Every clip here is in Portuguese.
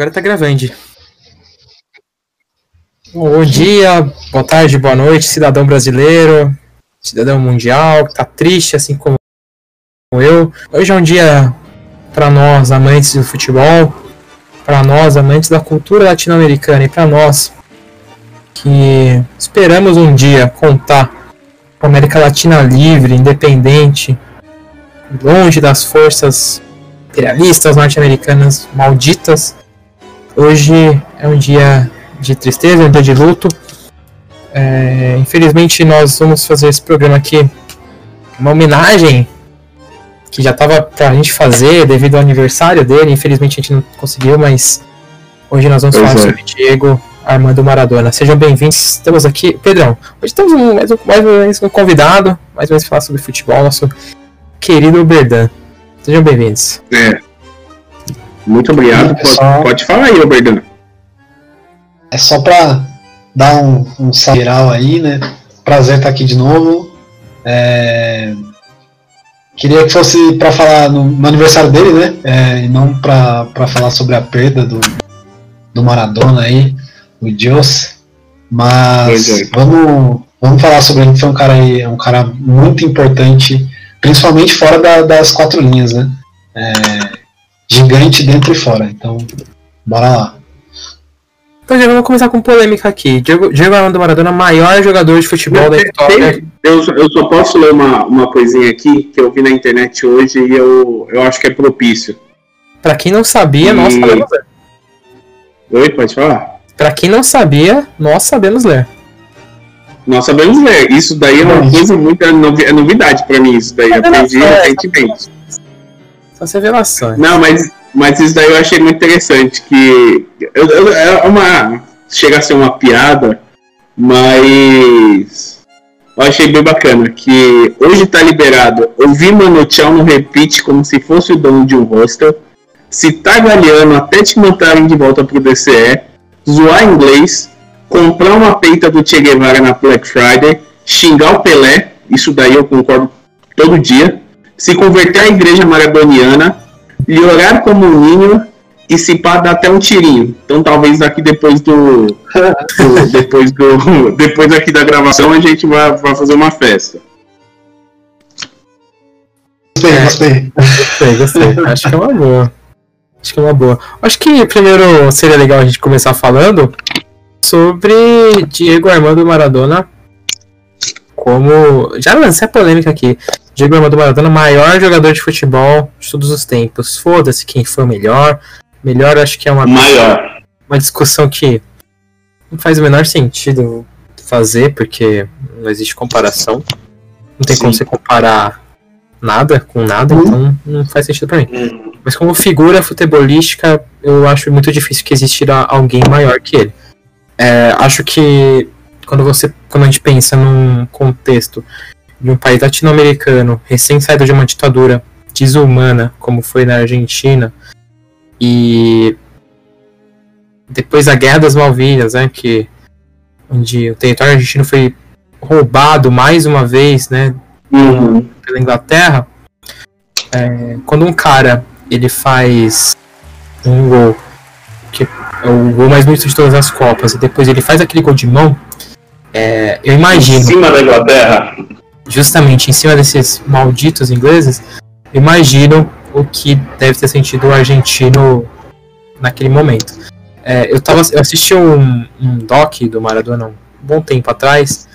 Agora tá gravando. Bom dia, boa tarde, boa noite, cidadão brasileiro, cidadão mundial, que tá triste assim como eu. Hoje é um dia para nós amantes do futebol, para nós amantes da cultura latino-americana e para nós que esperamos um dia contar com a América Latina livre, independente, longe das forças imperialistas norte-americanas malditas. Hoje é um dia de tristeza, um dia de luto. É, infelizmente, nós vamos fazer esse programa aqui uma homenagem que já estava para a gente fazer devido ao aniversário dele. Infelizmente, a gente não conseguiu, mas hoje nós vamos pois falar é. sobre Diego Armando Maradona. Sejam bem-vindos. Estamos aqui, Pedrão. Hoje temos um, mais, um, mais um convidado, mais uma vez falar sobre futebol, nosso querido Berdan. Sejam bem-vindos. É. Muito obrigado. É só... pode, falar aí, Berdan. É só para dar um, um geral aí, né? Prazer estar aqui de novo. É... Queria que fosse para falar no, no, aniversário dele, né? É, e não para falar sobre a perda do, do Maradona aí o Deus. Mas é. vamos, vamos falar sobre ele, que foi um cara, aí, um cara muito importante, principalmente fora da, das quatro linhas, né? É, gigante dentro e fora. Então, bora lá. Então, já vamos começar com polêmica aqui. Diego, Diego Armando Maradona, maior jogador de futebol eu, da história. Eu, eu só posso ler uma, uma coisinha aqui que eu vi na internet hoje e eu, eu acho que é propício. Pra quem não sabia, e... nós sabemos. Oi, pode falar? Para quem não sabia, nós sabemos ler. Nós sabemos ler. Isso daí é uma coisa muito é, é novidade para mim. Isso daí eu aprendi recentemente. São revelações. Não, mas, mas isso daí eu achei muito interessante. Que eu, eu, é uma. Chega a ser uma piada, mas. Eu achei bem bacana que hoje está liberado ouvir Mano Tchau no repeat como se fosse o dono de um hostel, se tá galhando até te mandarem de volta pro DCE, zoar inglês, comprar uma peita do Che Guevara na Black Friday, xingar o Pelé, isso daí eu concordo todo dia, se converter à igreja maradoniana, lhe orar como um ninho e se pá dar até um tirinho. Então talvez daqui depois do, do depois do depois aqui da gravação a gente vai, vai fazer uma festa. Gostei, gostei. Gostei, gostei. Acho que é uma boa. Acho que é uma boa. Acho que primeiro seria legal a gente começar falando sobre Diego Armando Maradona como. Já lancei a polêmica aqui. Diego Armando Maradona, maior jogador de futebol de todos os tempos. Foda-se quem foi o melhor. Melhor acho que é uma. Maior. Uma discussão que não faz o menor sentido fazer, porque não existe comparação. Não tem Sim. como você comparar nada com nada, uhum. então não faz sentido pra mim. Uhum. Mas como figura futebolística, eu acho muito difícil que existirá alguém maior que ele. É, acho que quando você quando a gente pensa num contexto de um país latino-americano recém saído de uma ditadura desumana, como foi na Argentina, e depois da Guerra das Malvinas, né, que onde o território argentino foi roubado mais uma vez, né, uhum. pela Inglaterra, é, quando um cara ele faz um gol que é o gol mais bonito de todas as copas e depois ele faz aquele gol de mão, é, eu imagino. Em cima da Inglaterra. Justamente em cima desses malditos ingleses, eu imagino o que deve ter sentido o argentino naquele momento. É, eu, tava, eu assisti um, um doc do Maradona um bom tempo atrás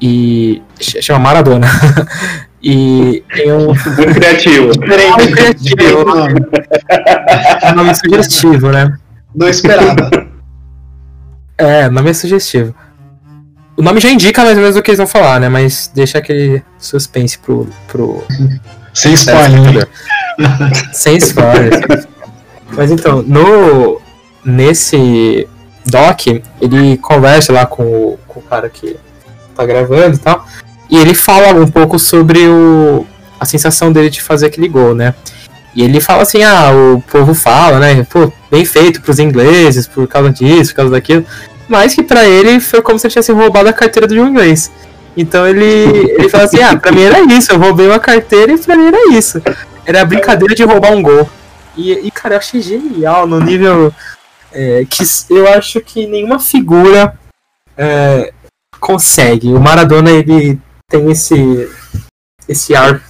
e chama Maradona. e tem um. Muito criativo. Muito criativo. É um nome sugestivo, né? Não esperava. É, nome é sugestivo. O nome já indica mais ou menos o que eles vão falar, né? Mas deixa aquele suspense pro. pro Sem spoiler. Sem spoiler. Mas então, no. Nesse doc, ele conversa lá com o, com o cara que tá gravando e tal. E ele fala um pouco sobre o, a sensação dele de fazer aquele gol, né? E ele fala assim, ah, o povo fala, né? Pô, bem feito pros ingleses, por causa disso, por causa daquilo. Mas que para ele foi como se ele tivesse roubado a carteira de um inglês. Então ele, ele fala assim: ah, pra mim era isso, eu roubei uma carteira e pra mim era isso. Era a brincadeira de roubar um gol. E, e cara, eu achei genial no nível é, que eu acho que nenhuma figura é, consegue. O Maradona ele tem esse, esse ar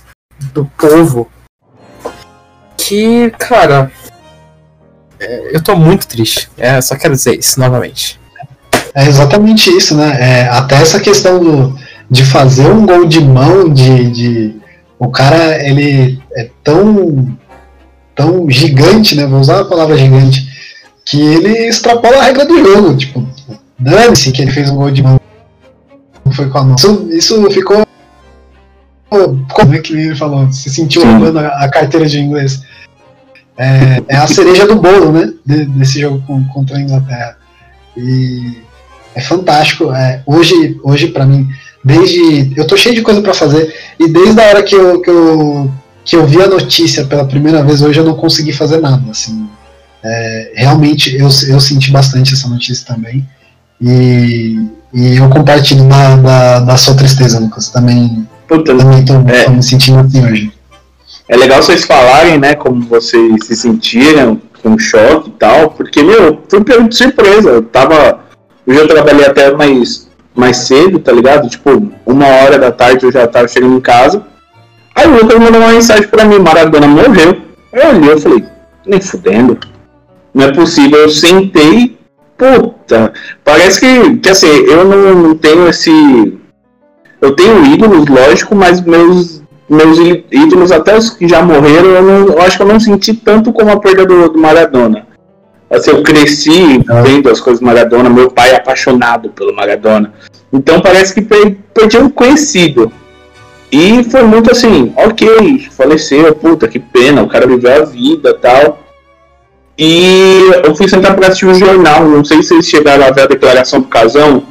do povo que, cara, é, eu tô muito triste. É, só quero dizer isso novamente. É exatamente isso, né? É, até essa questão do, de fazer um gol de mão, de, de o cara ele é tão tão gigante, né? Vou usar a palavra gigante, que ele extrapola a regra do jogo. Tipo, dane-se que ele fez um gol de mão. Foi com a mão. Isso, isso ficou. Como é que ele falou? Se sentiu roubando a, a carteira de inglês. É, é, a cereja do bolo, né? desse jogo contra a Inglaterra. E é fantástico. É, hoje, hoje para mim, desde eu tô cheio de coisa para fazer e desde a hora que eu, que eu que eu vi a notícia pela primeira vez hoje eu não consegui fazer nada. Assim, é, realmente eu, eu senti bastante essa notícia também e, e eu compartilho da, da, da sua tristeza, Lucas. Também, Puta, também tô, é, tô me sentindo assim hoje. É legal vocês falarem, né, como vocês se sentiram com choque e tal, porque, meu, fui pego de surpresa. Eu tava. Hoje eu trabalhei até mais, mais cedo, tá ligado? Tipo, uma hora da tarde eu já tava chegando em casa. Aí o Lucas mandou uma mensagem pra mim, Maradona morreu. Eu olhei, eu falei, nem fudendo. Não é possível, eu sentei, puta, parece que, que assim, eu não, não tenho esse. Eu tenho ídolos, lógico, mas meus, meus ídolos, até os que já morreram, eu, não, eu acho que eu não senti tanto como a perda do, do Maradona. Assim, eu cresci vendo as coisas do Maradona, meu pai é apaixonado pelo Maradona. Então parece que perdi um conhecido. E foi muito assim, ok, faleceu, puta, que pena, o cara viveu a vida tal. E eu fui sentar para assistir um jornal, não sei se vocês chegaram a ver a declaração do Casão.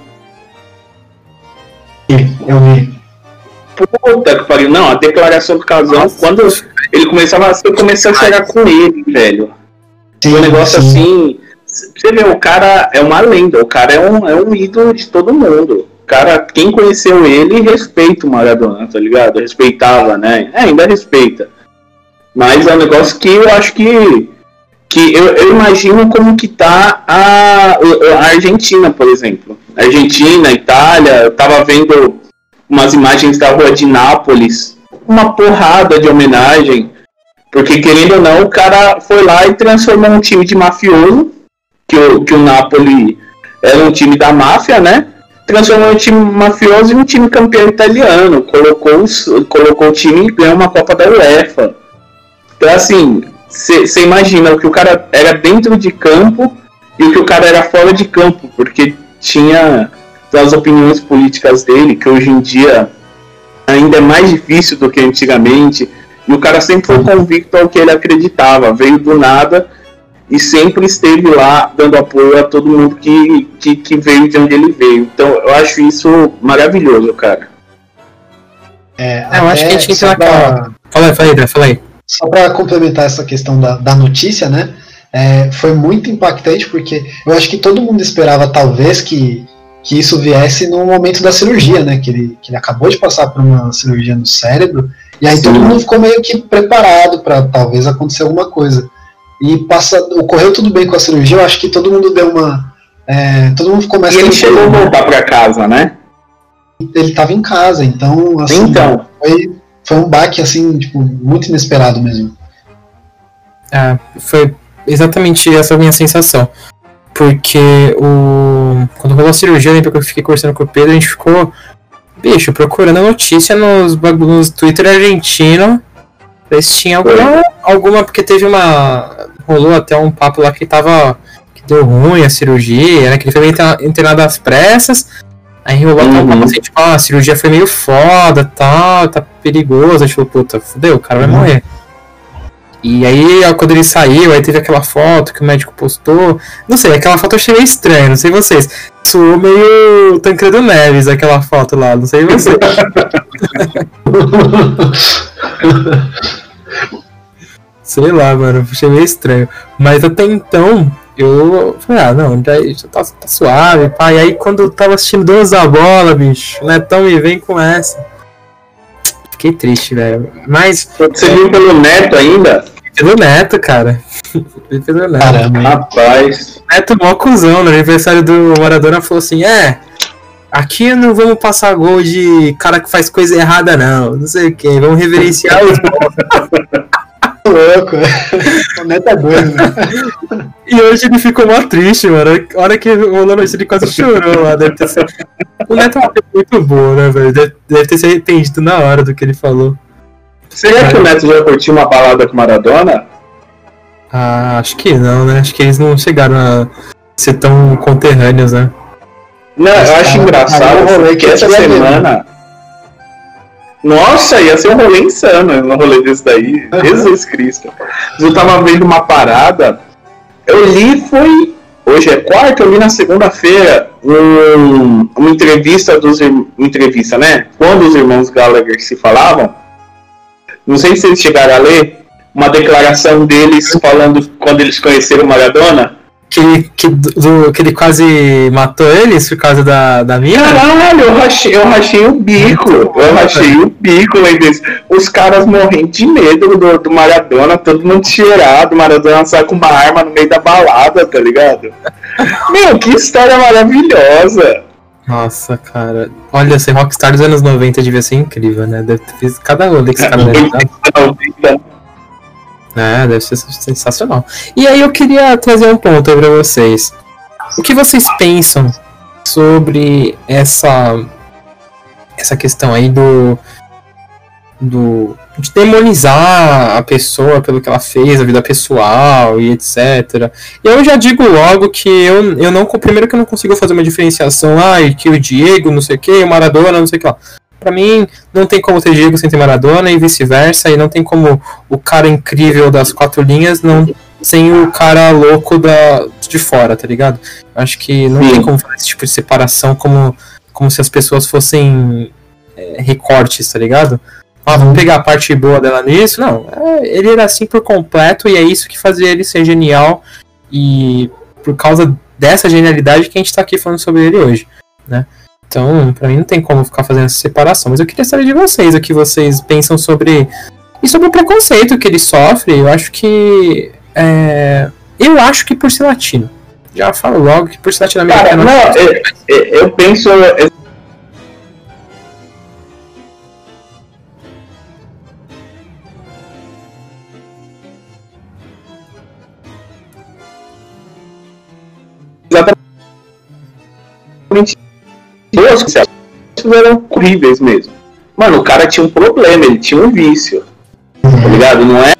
Eu vi. Puta que pariu, não, a declaração do Casão, Nossa. quando ele começava, eu comecei a chegar com ele, velho. Sim, um negócio sim. assim. Você vê, o cara é uma lenda, o cara é um, é um ídolo de todo mundo cara, quem conheceu ele respeita o Maradona, tá ligado? Respeitava, né? É, ainda respeita. Mas é um negócio que eu acho que. que eu, eu imagino como que tá a, a Argentina, por exemplo. Argentina, Itália, eu tava vendo umas imagens da rua de Nápoles, uma porrada de homenagem. Porque, querendo ou não, o cara foi lá e transformou um time de mafioso, que o, que o Napoli era um time da máfia, né? transformou o time mafioso em um time campeão italiano, colocou, colocou o time e ganhou uma Copa da UEFA. Então, assim, você imagina o que o cara era dentro de campo e o que o cara era fora de campo, porque tinha as opiniões políticas dele, que hoje em dia ainda é mais difícil do que antigamente, e o cara sempre foi convicto ao que ele acreditava, veio do nada e sempre esteve lá dando apoio a todo mundo que, que, que, veio de onde ele veio. Então eu acho isso maravilhoso, cara. É, é eu acho que a gente entra naquela. Fala aí, fala aí, fala aí. Só para complementar essa questão da, da notícia, né? É, foi muito impactante porque eu acho que todo mundo esperava talvez que, que isso viesse no momento da cirurgia, né? Que ele, que ele acabou de passar por uma cirurgia no cérebro e aí Sim. todo mundo ficou meio que preparado para talvez acontecer alguma coisa e passa, ocorreu tudo bem com a cirurgia, eu acho que todo mundo deu uma. É, todo mundo começa E ele chegou a voltar para casa, né? Ele estava em casa, então, assim, então. Foi, foi um baque, assim, tipo, muito inesperado mesmo. É, foi exatamente essa minha sensação. Porque o. Quando rolou a cirurgia, eu lembro que eu fiquei conversando com o Pedro, a gente ficou, bicho, procurando a notícia nos, nos Twitter argentino. Ver se tinha alguma, alguma. Porque teve uma rolou até um papo lá que tava. que deu ruim a cirurgia, né? Que ele foi internado às pressas. Aí rolou uhum. até um papo uhum. assim, tipo, ah, a cirurgia foi meio foda tal, tá perigoso. Tipo, puta, fudeu, o cara vai uhum. E aí, quando ele saiu, aí teve aquela foto que o médico postou. Não sei, aquela foto eu achei meio estranha, não sei vocês. Soou meio Tancredo Neves aquela foto lá, não sei vocês. Sei lá, mano, achei meio estranho. Mas até então, eu falei, ah, não, já, já tá, tá suave, pá. E aí quando eu tava assistindo Donos da Bola, bicho, o Netão me vem com essa. Fiquei triste, velho. Mas. Você viu pelo Neto ainda? Pelo Neto, cara. pelo Neto. Caramba, rapaz. Neto mó cuzão, no aniversário do Maradona falou assim, é. Aqui não vamos passar gol de cara que faz coisa errada, não. Não sei o que. Vamos reverenciar os louco. o Neto é doido, né? E hoje ele ficou mó triste, mano. A hora que rolou a noite, ele quase chorou lá. Deve ter sido... O Neto é muito boa, né, velho? Deve, deve, ter se arrependido na hora do que ele falou. Será que o Neto já curtiu uma balada com Maradona? Ah, acho que não, né? Acho que eles não chegaram a ser tão conterrâneos, né? Não, eu acho engraçado rolê que essa semana. Nossa, ia ser um rolê insano um rolê desse daí. Uhum. Jesus Cristo. Eu tava vendo uma parada. Eu li, foi. Hoje é quarta, eu li na segunda-feira um, uma entrevista dos. Uma entrevista, né? Quando os irmãos Gallagher se falavam. Não sei se eles chegaram a ler uma declaração deles falando quando eles conheceram Maradona que, que, do, que ele quase matou eles por causa da, da minha? Caralho, eu rachei, eu rachei o bico. Eu rachei o bico deles. Os caras morrendo de medo do, do Maradona, todo mundo cheirado. Maradona sai com uma arma no meio da balada, tá ligado? Meu, que história maravilhosa. Nossa, cara. Olha, ser Rockstar dos anos 90 devia ser incrível, né? Deve ter cada rolê que. É, deve ser sensacional. E aí eu queria trazer um ponto pra vocês. O que vocês pensam sobre essa essa questão aí do do de demonizar a pessoa pelo que ela fez, a vida pessoal e etc. Eu já digo logo que eu, eu não primeiro que eu não consigo fazer uma diferenciação, ah, que o Diego, não sei o que, o Maradona, não sei o que lá. Para mim, não tem como ter Diego sem ter Maradona e vice-versa, e não tem como o cara incrível das quatro linhas não sem o cara louco da, de fora, tá ligado? Acho que não Sim. tem como fazer esse tipo de separação como, como se as pessoas fossem é, recortes, tá ligado? Ah, vamos pegar a parte boa dela nisso. Não, é, ele era assim por completo e é isso que fazia ele ser genial. E por causa dessa genialidade que a gente tá aqui falando sobre ele hoje, né? Então, para mim não tem como ficar fazendo essa separação. Mas eu queria saber de vocês o que vocês pensam sobre. E sobre o preconceito que ele sofre. Eu acho que. É... Eu acho que por ser latino. Já falo logo que por ser latino-americano. Não, eu, eu penso. Exatamente duas que eram horríveis mesmo. Mano, o cara tinha um problema, ele tinha um vício. Tá ligado? Não é.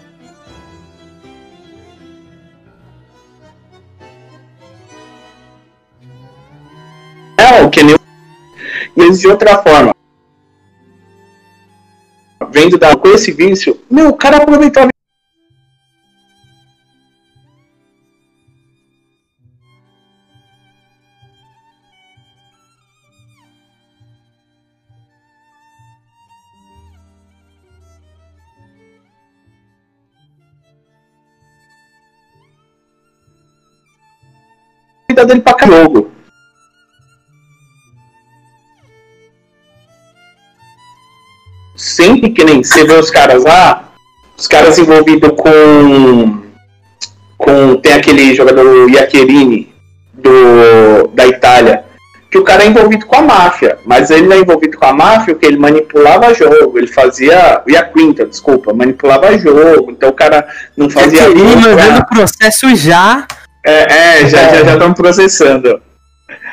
É o que nem. Mas de outra forma. Vendo da, com esse vício, meu, o cara aproveitava vida dele pra jogo. Sempre que nem você vê os caras lá, os caras envolvidos com. com tem aquele jogador Iacherini do, da Itália, que o cara é envolvido com a máfia, mas ele não é envolvido com a máfia porque ele manipulava jogo, ele fazia. E a Quinta, desculpa, manipulava jogo, então o cara não fazia. Iacherini mandando processo já é, é já estão já, já processando.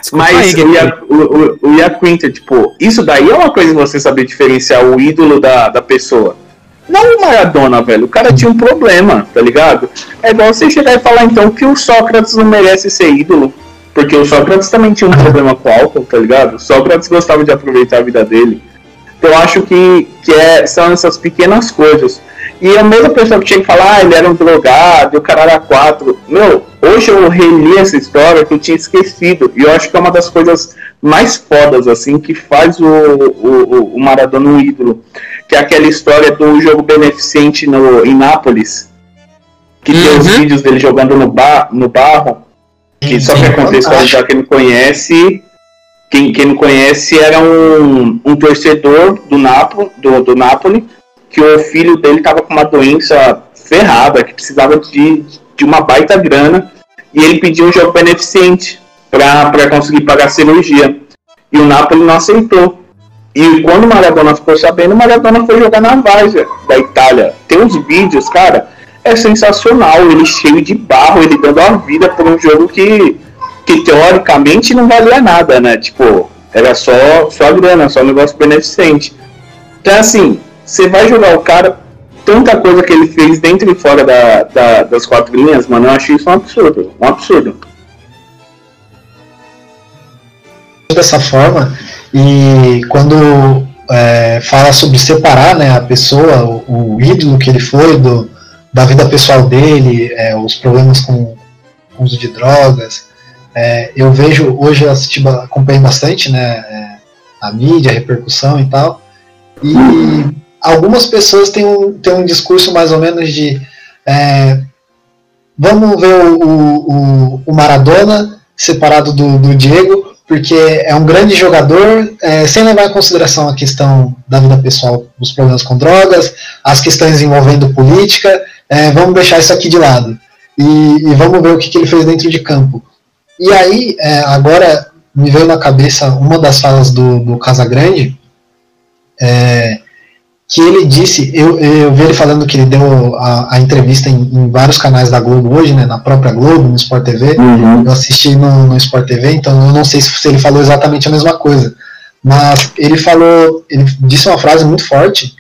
Desculpa Mas aí, o, o, o, Iaquinta, tipo, isso daí é uma coisa você saber diferenciar o ídolo da, da pessoa. Não o Maradona, velho. O cara tinha um problema, tá ligado? É igual você chegar e falar então que o Sócrates não merece ser ídolo. Porque o Sócrates também tinha um problema com álcool, tá ligado? O Sócrates gostava de aproveitar a vida dele. Então eu acho que, que é, são essas pequenas coisas. E a mesma pessoa que tinha que falar, ah, ele era um drogado, o cara era quatro. Meu, hoje eu reli essa história que eu tinha esquecido. E eu acho que é uma das coisas mais fodas, assim, que faz o, o, o Maradona um ídolo. Que é aquela história do jogo beneficente no, em Nápoles. Que uhum. tem os uhum. vídeos dele jogando no, bar, no barro. Que só para contextualizar quem não conhece, quem, quem não conhece era um, um torcedor do, Napo, do, do Napoli, que o filho dele estava com uma doença ferrada, que precisava de, de uma baita grana, e ele pediu um jogo beneficente para conseguir pagar a cirurgia. E o Napoli não aceitou. E quando o Maradona ficou sabendo, o Maradona foi jogar na Várzea da Itália. Tem uns vídeos, cara, é sensacional. Ele cheio de barro, ele dando a vida por um jogo que, que teoricamente não valia nada, né? Tipo, era só, só grana, só negócio beneficente. Então, assim, você vai jogar o cara, tanta coisa que ele fez dentro e fora da, da, das quatro linhas, mano, eu acho isso um absurdo. Um absurdo. Dessa forma, e quando é, fala sobre separar né, a pessoa, o, o, ídolo que ele foi, do, da vida pessoal dele, é, os problemas com, com uso de drogas, é, eu vejo, hoje assisti, acompanhei bastante né, é, a mídia, a repercussão e tal, e algumas pessoas têm um, têm um discurso mais ou menos de é, vamos ver o, o, o Maradona separado do, do Diego, porque é um grande jogador, é, sem levar em consideração a questão da vida pessoal, os problemas com drogas, as questões envolvendo política, é, vamos deixar isso aqui de lado. E, e vamos ver o que, que, ele fez dentro de campo. E aí, é, agora me veio na cabeça uma das falas do, do Casagrande, é, que ele disse, eu, eu vi ele falando que ele deu a, a entrevista em, em, vários canais da Globo hoje, né, na própria Globo, no Sport TV, uhum. eu assisti no, no Sport TV, então eu não sei se, se, ele falou exatamente a mesma coisa, mas ele falou, ele disse uma frase muito forte,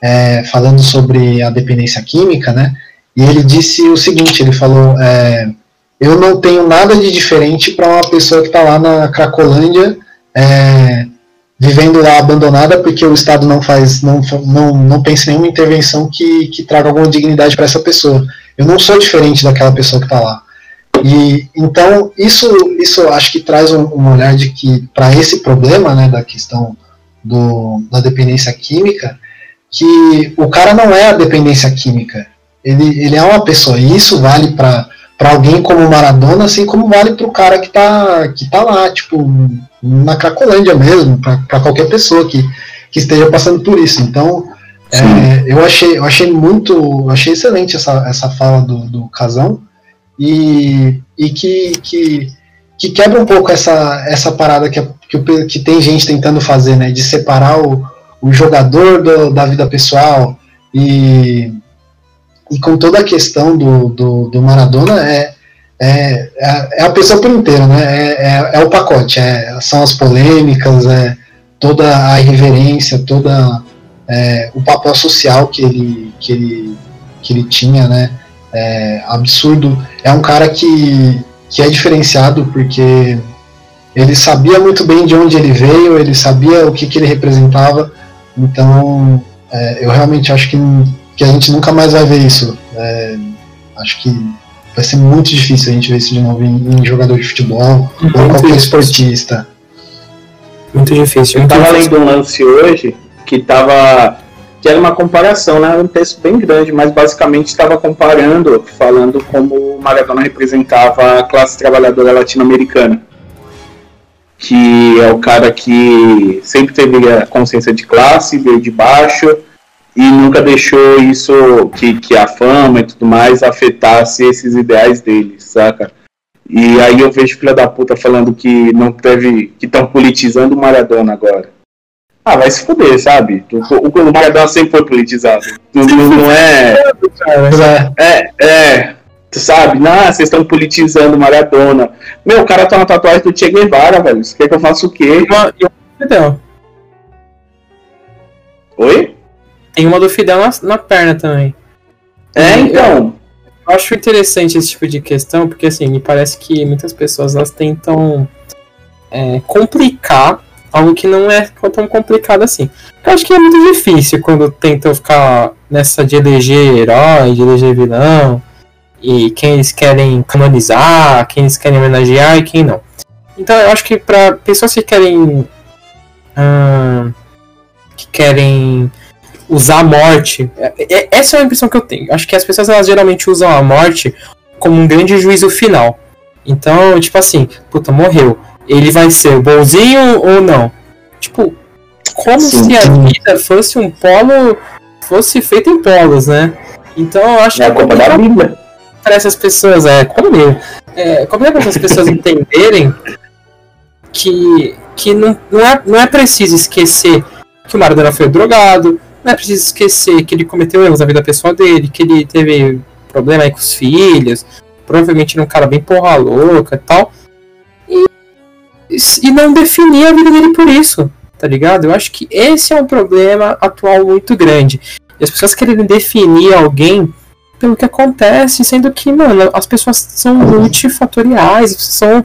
é, falando sobre a dependência química, né, e ele disse o seguinte, ele falou, é, eu não tenho nada de diferente para uma pessoa que está lá na Cracolândia, é, vivendo lá abandonada porque o Estado não faz, não, não, não pensa em nenhuma intervenção que, que traga alguma dignidade para essa pessoa. Eu não sou diferente daquela pessoa que está lá. E então isso, isso acho que traz um, um olhar de que para esse problema, né, da questão do, da dependência química, que o cara não é a dependência química. Ele, ele é uma pessoa. E isso vale para para alguém como Maradona, assim como vale para o cara que está que tá lá, tipo, na Cracolândia mesmo, para qualquer pessoa que, que esteja passando por isso. Então, é, eu achei eu achei muito, achei excelente essa, essa fala do, do Casão e, e que, que, que quebra um pouco essa, essa parada que, que, que tem gente tentando fazer, né, de separar o, o jogador do, da vida pessoal e e com toda a questão do, do, do Maradona é, é, é, a pessoa por inteiro, né? É, é, é, o pacote, é, são as polêmicas, é toda a irreverência, toda é, o papel social que ele, que ele, que ele tinha, né? É absurdo. É um cara que, que é diferenciado porque ele sabia muito bem de onde ele veio, ele sabia o que, que ele representava. Então, é, eu realmente acho que que a gente nunca mais vai ver isso. É, acho que vai ser muito difícil a gente ver isso de novo em, em jogador de futebol muito ou qualquer esportista. Muito difícil. Eu estava lendo um lance hoje que tava que era uma comparação, né? Era um texto bem grande, mas basicamente estava comparando, falando como o Maradona representava a classe trabalhadora latino-americana. Que é o cara que sempre teve a consciência de classe, veio de baixo, e nunca deixou isso, que, que a fama e tudo mais, afetasse esses ideais dele, saca? E aí eu vejo filha da puta falando que não teve. que estão politizando o Maradona agora. Ah, vai se fuder, sabe? O, o Maradona sempre foi politizado. Não, não é. É, é. Tu sabe? Não, vocês estão politizando o Maradona. Meu, o cara tá uma tatuagem do Che Guevara, velho. Você quer que eu faça o quê? Então. Oi? Tem uma do Fidel na, na perna também. É, então. Eu acho interessante esse tipo de questão, porque assim, me parece que muitas pessoas elas tentam é, complicar algo que não é tão complicado assim. Eu acho que é muito difícil quando tentam ficar nessa de eleger herói, de eleger vilão, e quem eles querem canonizar, quem eles querem homenagear e quem não. Então eu acho que para pessoas que querem. Hum, que querem usar a morte. É, é, essa é a impressão que eu tenho. Acho que as pessoas elas geralmente usam a morte como um grande juízo final. Então, tipo assim, puta, morreu. Ele vai ser bonzinho ou não? Tipo, como Sim. se a vida fosse um polo, fosse feita em polos, né? Então eu acho É que culpa da Bíblia. para essas pessoas, é, como é, como é para essas pessoas entenderem que, que não, não, é, não é preciso esquecer que o Maradona foi drogado, não é preciso esquecer que ele cometeu erros na vida pessoal dele, que ele teve problema aí com os filhos, provavelmente era um cara bem porra louca e tal, e, e não definir a vida dele por isso, tá ligado? Eu acho que esse é um problema atual muito grande. E as pessoas querem definir alguém pelo que acontece, sendo que, mano, as pessoas são multifatoriais, são.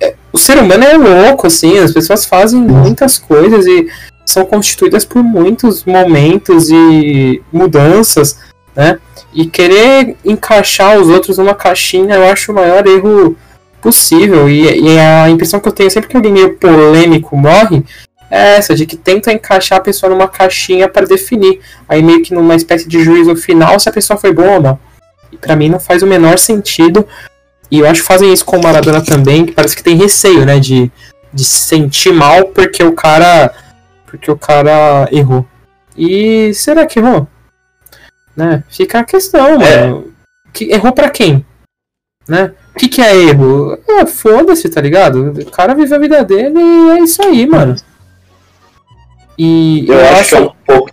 é, O ser humano é louco, assim, as pessoas fazem muitas coisas e são constituídas por muitos momentos e mudanças, né? E querer encaixar os outros numa caixinha, eu acho o maior erro possível. E, e a impressão que eu tenho sempre que alguém meio polêmico morre é essa, de que tenta encaixar a pessoa numa caixinha para definir. Aí meio que numa espécie de juízo final se a pessoa foi boa ou não. E pra mim não faz o menor sentido. E eu acho que fazem isso com o Maradona também, que parece que tem receio, né? De, de se sentir mal porque o cara. Porque o cara errou. E será que errou? Né? Fica a questão, É. mano. Que, errou pra quem? Né? O que, que é erro? É, foda-se, tá ligado? O cara vive a vida dele e é isso aí, mano. E Eu, acho que é um pouco.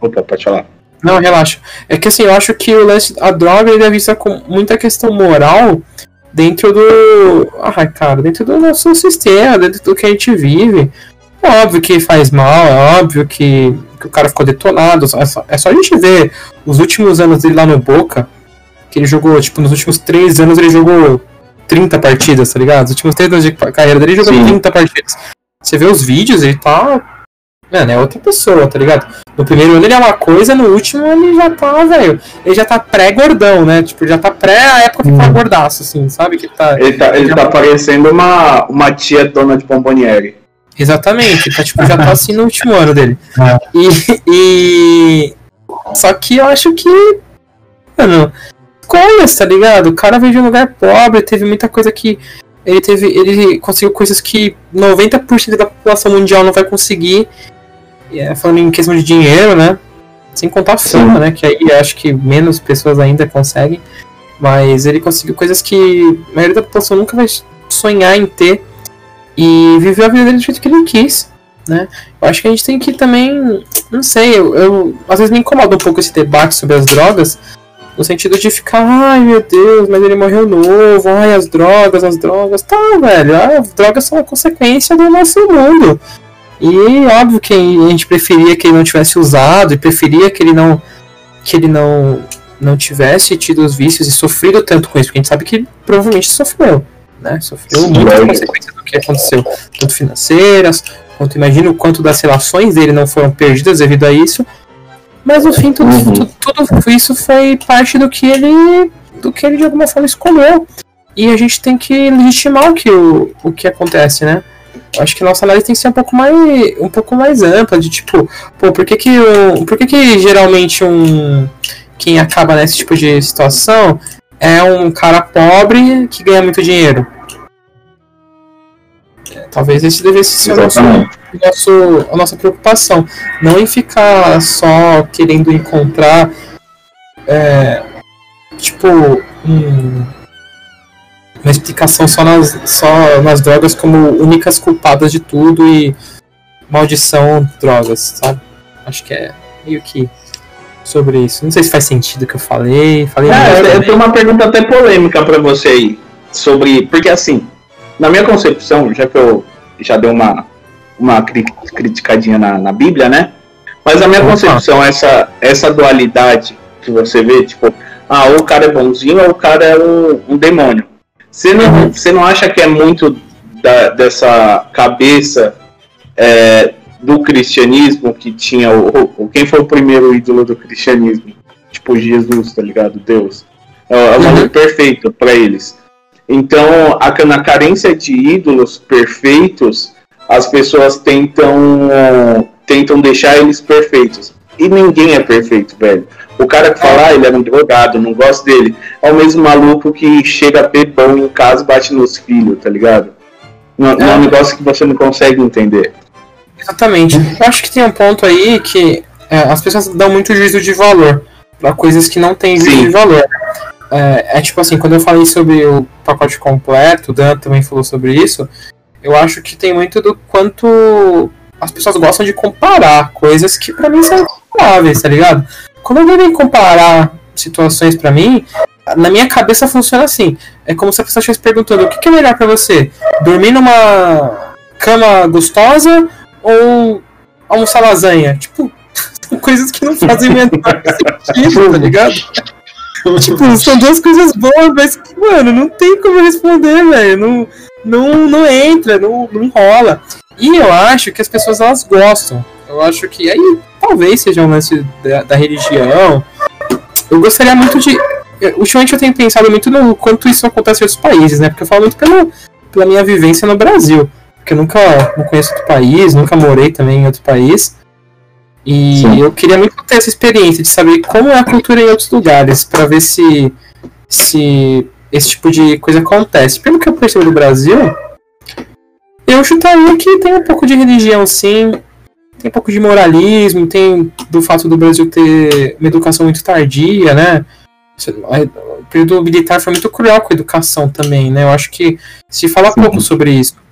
Opa, pode falar. Não, relaxa. É que assim, eu acho que o lance, a droga ele é vista com muita questão moral dentro do. Ai, cara, dentro do nosso sistema, dentro do que a gente vive. É óbvio que faz mal, é óbvio que, que o cara ficou detonado. É só, é só a gente ver os últimos anos dele lá no Boca, que ele jogou, tipo, nos últimos três anos ele jogou 30 partidas, tá ligado? Os últimos três anos de carreira dele ele jogou Sim. 30 partidas. Você vê os vídeos, ele tá. Mano, é outra pessoa, tá ligado? No primeiro ano ele é uma coisa, no último ele já tá, velho. Ele já tá pré-gordão, né? Tipo, já tá pré a época que tá gordaço, assim, sabe? Que tá. Ele tá, ele tá parecendo uma, uma tia dona de bomboniere. Exatamente, tá, tipo, já tá assim no último ano dele. É. E, e. Só que eu acho que. Mano, escolhas, tá ligado? O cara veio de um lugar pobre, teve muita coisa que. Ele teve. Ele conseguiu coisas que 90% da população mundial não vai conseguir. É, falando em questão de dinheiro, né? Sem contar a fama, né? Que aí acho que menos pessoas ainda conseguem. Mas ele conseguiu coisas que a maioria da população nunca vai sonhar em ter. E viveu a vida dele do jeito que ele quis, né? Eu acho que a gente tem que também. Não sei, eu, eu- às vezes me incomoda um pouco esse debate sobre as drogas. No sentido de ficar, ai meu Deus, mas ele morreu novo, ai as drogas, as drogas. Tá, velho, as drogas são a consequência do nosso mundo. E óbvio que a gente preferia que ele não tivesse usado, e preferia que ele não. que ele não. não tivesse tido os vícios e sofrido tanto com isso, porque a gente sabe que provavelmente sofreu. Né? Sofreu muitas consequências do que aconteceu, tanto financeiras, quanto imagina o quanto das relações dele não foram perdidas devido a isso. Mas no fim, tudo, Uhum. tudo, tudo isso foi parte do que ele. do que ele de alguma forma escolheu. E a gente tem que legitimar o que, o, o que acontece, né? Eu acho que nossa análise tem que ser um pouco mais, um pouco mais ampla, de tipo, pô, por que que, o- por que que geralmente um quem acaba nesse tipo de situação é um cara pobre que ganha muito dinheiro? É, Talvez esse devesse ser nosso, nosso, a nossa preocupação. Não em ficar só querendo encontrar, é, tipo, um- uma explicação só nas, só nas drogas como únicas culpadas de tudo e maldição drogas, sabe? Acho que é meio que sobre isso. Não sei se faz sentido o que eu falei. Falei É, eu, eu tenho uma pergunta até polêmica pra você aí. Sobre. Porque assim, na minha concepção, já que eu já dei uma, uma cri- criticadinha na, na Bíblia, né? Mas na minha Opa. concepção, essa, essa dualidade que você vê, tipo, ah, ou o cara é bonzinho ou o cara é um, um demônio. Você não, Uhum. você não acha que é muito da- dessa cabeça é, do cristianismo que tinha o, o- Quem foi o primeiro ídolo do cristianismo? Tipo, Jesus, tá ligado? Deus. É o é nome Uhum. perfeito pra eles. Então, a, na carência de ídolos perfeitos, as pessoas tentam, tentam deixar eles perfeitos. E ninguém é perfeito, velho. O cara que fala, ah, ele era um drogado, não gosto dele. É o mesmo maluco que chega a ter pão em casa e bate nos filhos, tá ligado? Não, é. é um negócio que você não consegue entender. Exatamente. Eu acho que tem um ponto aí que é, as pessoas dão muito juízo de valor para coisas que não têm juízo Sim. de valor. É, é, tipo assim, quando eu falei sobre o pacote completo, o Dan também falou sobre isso, eu acho que tem muito do quanto as pessoas gostam de comparar coisas que para mim são comparáveis, tá ligado? Quando alguém vem comparar situações para mim, na minha cabeça funciona assim. É como se a pessoa estivesse perguntando o que, que é melhor para você? Dormir numa cama gostosa ou almoçar lasanha? Tipo, são coisas que não fazem menor sentido, tá ligado? tipo, são duas coisas boas, mas, mano, não tem como responder, velho. Não, não, não entra, não, não rola. E eu acho que as pessoas elas gostam. Eu acho que aí talvez seja um lance da, da religião. Eu gostaria muito de. Ultimamente eu tenho pensado muito no quanto isso acontece em outros países, né? Porque eu falo muito pela, pela minha vivência no Brasil. Porque eu nunca não conheço outro país, nunca morei também em outro país. E Sim. eu queria muito ter essa experiência de saber como é a cultura em outros lugares, para ver se, se esse tipo de coisa acontece. Pelo que eu percebo do Brasil, eu chutaria que tem um pouco de religião, sim. Tem um pouco de moralismo, tem do fato do Brasil ter uma educação muito tardia, né? O período militar foi muito cruel com a educação também, né? Eu acho que se fala sim. pouco sobre isso.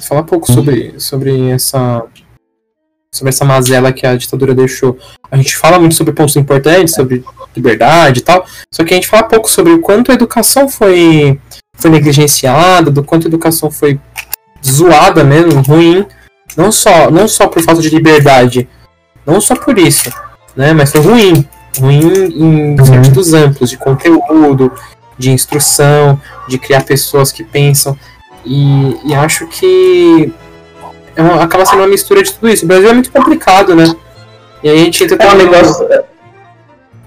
Se fala pouco sobre, sobre essa sobre essa mazela que a ditadura deixou. A gente fala muito sobre pontos importantes, sobre liberdade e tal, só que a gente fala pouco sobre o quanto a educação foi, foi negligenciada, do quanto a educação foi zoada mesmo, ruim, não só, não só por falta de liberdade, não só por isso, né, mas foi ruim, ruim em uhum. sentidos amplos, de conteúdo, de instrução, de criar pessoas que pensam, e, e acho que é uma, acaba sendo uma mistura de tudo isso. O Brasil é muito complicado, né? E aí a gente tenta. É um negócio.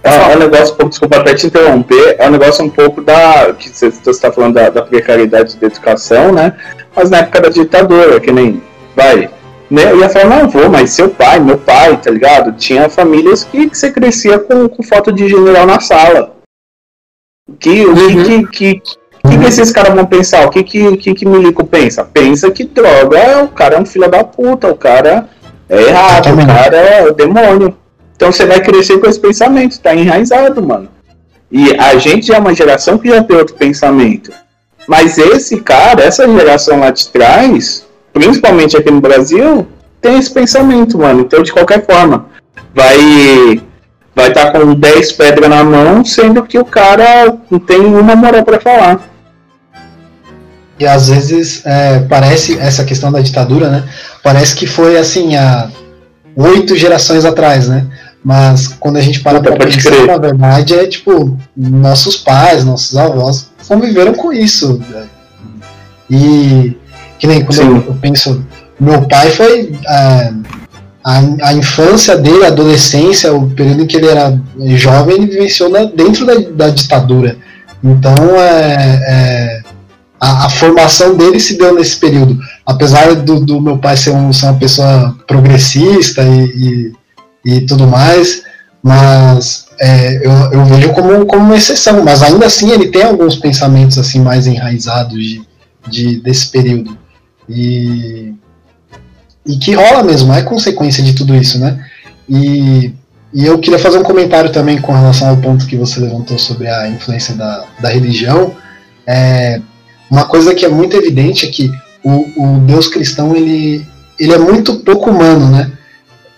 É, é um negócio um pouco, desculpa até te interromper, é um negócio um pouco da. que você está falando da, da, precariedade da educação, né? Mas na época da ditadura, que nem. Vai. Né? Eu ia falar, não vou, mas seu pai, meu pai, tá ligado? Tinha famílias que, que você crescia com, com foto de general na sala. Que, o uhum. que, que, que o que, que esses caras vão pensar? O que, que, que, que Milico pensa? Pensa que droga, o cara é um filho da puta, o cara é errado, o cara é o demônio. Então você vai crescer com esse pensamento, tá enraizado, mano. E a gente é uma geração que já tem outro pensamento. Mas esse cara, essa geração lá de trás, principalmente aqui no Brasil, tem esse pensamento, mano. Então, de qualquer forma, vai vai estar tá com 10 pedras na mão, sendo que o cara não tem uma moral para falar. E às vezes é, parece essa questão da ditadura, né? Parece que foi assim há oito gerações atrás, né? Mas quando a gente para para pensar, crer. na verdade é tipo nossos pais, nossos avós conviveram com isso. Né? E que nem quando eu, eu, penso, meu pai foi é, a, a infância dele, a adolescência, o período em que ele era jovem, ele vivenciou na, dentro da, da ditadura. Então é, é a, a, formação dele se deu nesse período. Apesar do, do meu pai ser, um, ser, uma pessoa progressista e, e, e tudo mais, mas é, eu, eu, vejo como, como uma exceção. Mas ainda assim ele tem alguns pensamentos assim mais enraizados de, de, desse período. E, e que rola mesmo, é consequência de tudo isso, né? E, e eu queria fazer um comentário também com relação ao ponto que você levantou sobre a influência da, da religião. É, uma coisa que é muito evidente é que o, o Deus cristão ele, ele é muito pouco humano, né?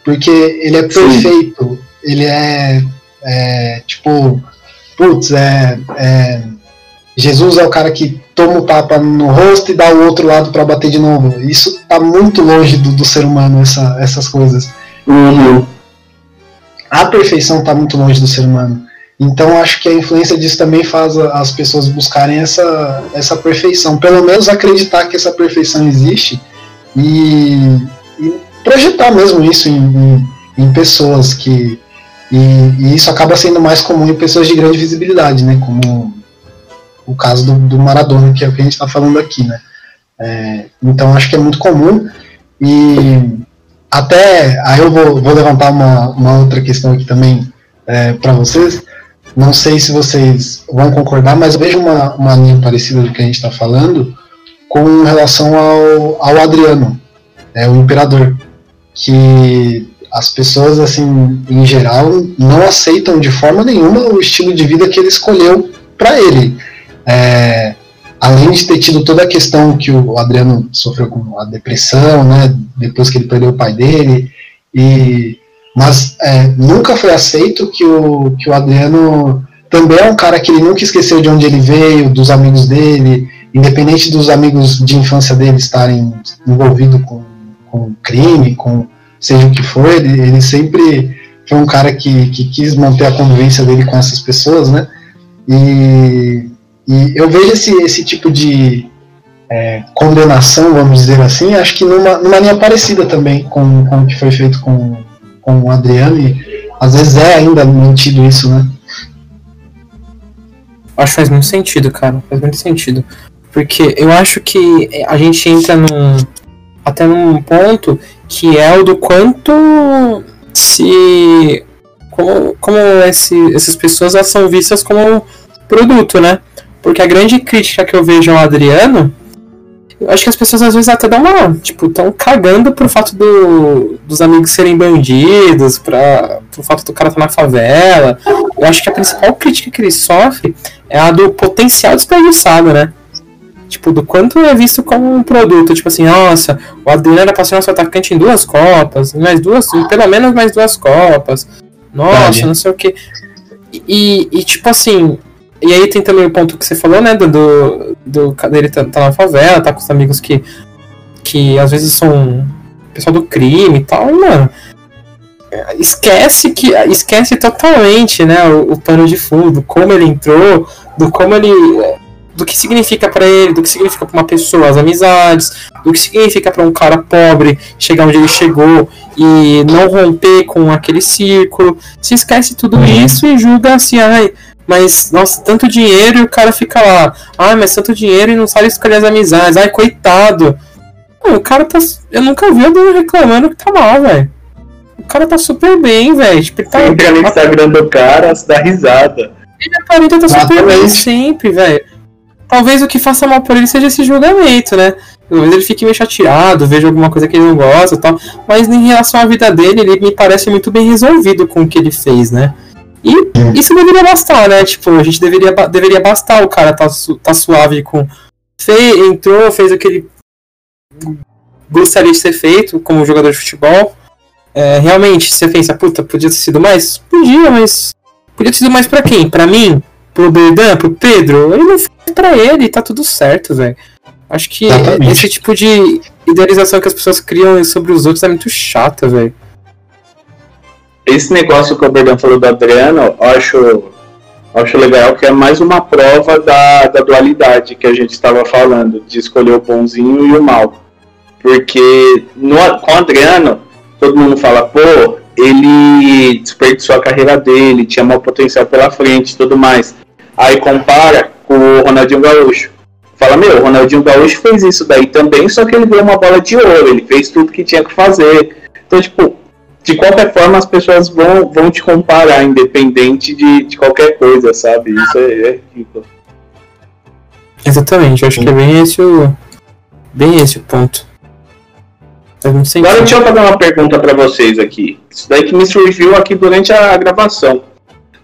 Porque ele é perfeito, Sim. ele é, é, tipo, putz, é, é, Jesus é o cara que toma o tapa no rosto e dá o outro lado para bater de novo. Isso tá muito longe do, do ser humano, essa, essas coisas. Uhum. A perfeição tá muito longe do ser humano. Então acho que a influência disso também faz as pessoas buscarem essa, essa perfeição, pelo menos acreditar que essa perfeição existe e, e projetar mesmo isso em, em, em pessoas que e, e, isso acaba sendo mais comum em pessoas de grande visibilidade, né? Como o caso do, do Maradona, que é o que a gente está falando aqui, né? É, então acho que é muito comum e até aí eu vou, vou levantar uma, uma outra questão aqui também é, para vocês. Não sei se vocês vão concordar, mas eu vejo uma, uma linha parecida do que a gente está falando com relação ao, ao Adriano, é, o imperador, que as pessoas, assim, em geral, não aceitam de forma nenhuma o estilo de vida que ele escolheu para ele. É, além de ter tido toda a questão que o Adriano sofreu com a depressão, né, depois que ele perdeu o pai dele, e mas é, nunca foi aceito que o, que o Adriano também é um cara que ele nunca esqueceu de onde ele veio, dos amigos dele, independente dos amigos de infância dele estarem envolvidos com, com crime, com seja o que for, ele, ele sempre foi um cara que, que quis manter a convivência dele com essas pessoas, né? E, e eu vejo esse, esse tipo de é, condenação, vamos dizer assim, acho que numa, numa linha parecida também com, com o que foi feito com, com o Adriano, e às vezes é ainda mentido isso, né? Acho que faz muito sentido, cara. Faz muito sentido. Porque eu acho que a gente entra num. Até num ponto que é o do quanto se. Como, como esse, essas pessoas elas são vistas como produto, né? Porque a grande crítica que eu vejo ao Adriano, eu acho que as pessoas às vezes até dão uma. Tipo, estão cagando pro fato do, dos amigos serem bandidos, pra, pro fato do cara estar tá na favela. Eu acho que a principal crítica que ele sofre é a do potencial desperdiçado, né? Tipo, do quanto é visto como um produto. Tipo assim, nossa, o Adriano era pra ser nosso atacante em duas Copas, mais duas, pelo menos mais duas Copas. Nossa, não sei o que. E, e, tipo assim, e aí tem também o ponto que você falou, né? Do, do, do dele tá, tá, na favela, tá com os amigos que, que às vezes são pessoal do crime e tal, mano. Esquece que. Esquece totalmente, né? O, o pano de fundo, como ele entrou, do como ele do que significa para ele, do que significa para uma pessoa as amizades, do que significa para um cara pobre chegar onde ele chegou e não romper com aquele círculo. Se esquece tudo uhum. isso e julga assim, ai, mas nossa, tanto dinheiro e o cara fica lá, ai, mas tanto dinheiro e não sabe escolher as amizades, ai, coitado. o cara tá. Eu nunca vi alguém reclamando que tá mal, velho. O cara tá super bem, velho. Tipo, tá, sempre no Instagram do cara, se dá risada. Ele aparenta tá super bem sempre, velho. Talvez o que faça mal por ele seja esse julgamento, né? Talvez ele fique meio chateado, veja alguma coisa que ele não gosta e tal. Mas em relação à vida dele, ele me parece muito bem resolvido com o que ele fez, né? E isso deveria bastar, né? Tipo, a gente deveria, deveria bastar o cara tá, su tá suave com. Fez, entrou, fez o que ele gostaria de ser feito como jogador de futebol. É, realmente, você pensa, puta, podia ter sido mais? Podia, mas. Podia ter sido mais pra quem? Pra mim? pro Berdan, pro Pedro, ele não fez pra ele, tá tudo certo, velho. Acho que Exatamente. esse tipo de idealização que as pessoas criam sobre os outros é muito chata, velho. Esse negócio que o Berdan falou do Adriano, eu acho, acho legal que é mais uma prova da, da dualidade que a gente estava falando, de escolher o bonzinho e o mal. Porque no, com o Adriano, todo mundo fala, pô, ele desperdiçou a carreira dele, tinha mau potencial pela frente e tudo mais. Aí compara com o Ronaldinho Gaúcho. Fala, meu, o Ronaldinho Gaúcho fez isso daí também, só que ele ganhou uma bola de ouro, ele fez tudo que tinha que fazer. Então, tipo, de qualquer forma as pessoas vão, vão te comparar, independente de, de qualquer coisa, sabe? Isso é, é ridículo. Exatamente, acho que é bem esse o. Bem esse o ponto. Agora deixa eu fazer uma pergunta para vocês aqui. Isso daí que me surgiu aqui durante a gravação.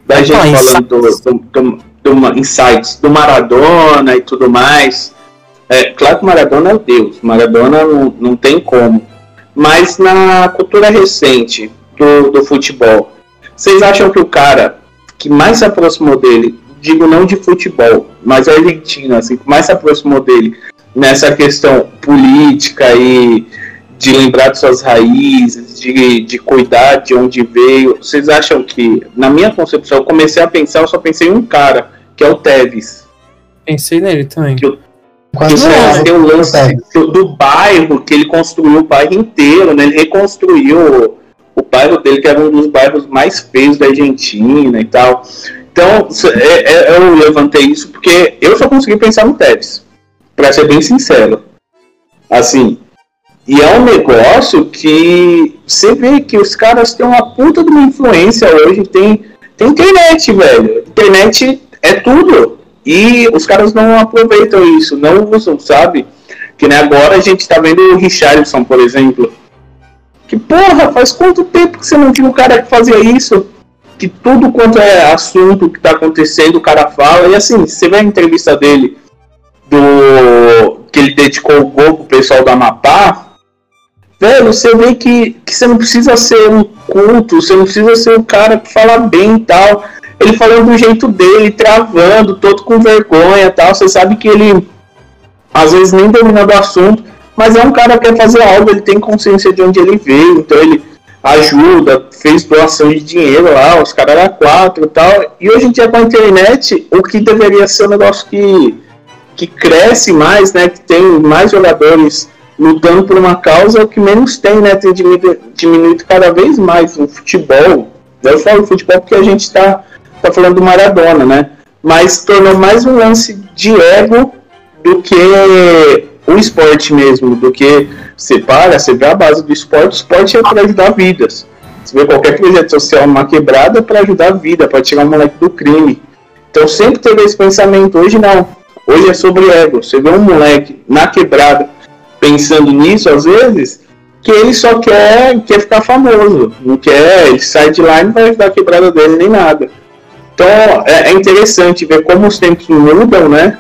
Da gente falando do, do, do, do insights do Maradona e tudo mais. É, claro que o Maradona é Deus, Maradona não, não tem como. Mas na cultura recente do, do futebol, vocês acham que o cara que mais se aproximou dele, digo não de futebol, mas a Argentina, assim, que mais se aproximou dele nessa questão política e de lembrar de suas raízes, de, de cuidar de onde veio. Vocês acham que, na minha concepção, eu comecei a pensar, eu só pensei em um cara, que é o Tevez. Pensei nele também. Que, que o tem o lance do, do bairro, que ele construiu o bairro inteiro, né? Ele reconstruiu o bairro dele, que era um dos bairros mais feios da Argentina e tal. Então, é, é, eu levantei isso porque eu só consegui pensar no Tevez, para ser bem sincero. Assim, e é um negócio que você vê que os caras têm uma puta de uma influência hoje, tem, Tem internet, velho. Internet é tudo. E os caras não aproveitam isso, não usam, sabe? Que nem agora a gente tá vendo o Richardson, por exemplo. Que porra, faz quanto tempo que você não tinha um cara que fazia isso? Que tudo quanto é assunto que tá acontecendo, o cara fala. E assim, você vê a entrevista dele, do que ele dedicou o gol pro pessoal do Amapá. Velho, você vê que, que você não precisa ser um culto, você não precisa ser um cara que fala bem e tal ele falando do jeito dele, travando, todo com vergonha tal. Você sabe que ele às vezes nem domina do assunto, mas é um cara que quer fazer algo, ele tem consciência de onde ele veio, então ele ajuda, fez doação de dinheiro lá, os caras eram quatro e tal. E hoje em dia com a internet, o que deveria ser um negócio que, que cresce mais, né? Que tem mais jogadores lutando por uma causa, é o que menos tem, né? Tem diminuído, diminuído cada vez mais no futebol. Eu falo futebol porque a gente está tá falando do Maradona, né? Mas tornou mais um lance de ego do que o esporte mesmo, do que você para, você vê a base do esporte, o esporte é para ajudar vidas. Você vê qualquer projeto social numa quebrada é para ajudar a vida, para tirar o moleque do crime. Então sempre teve esse pensamento, hoje não. Hoje é sobre ego. Você vê um moleque na quebrada pensando nisso, às vezes, que ele só quer, quer ficar famoso. Não quer, ele sai de lá e não vai ajudar a quebrada dele nem nada. Então é, é interessante ver como os tempos mudam, né?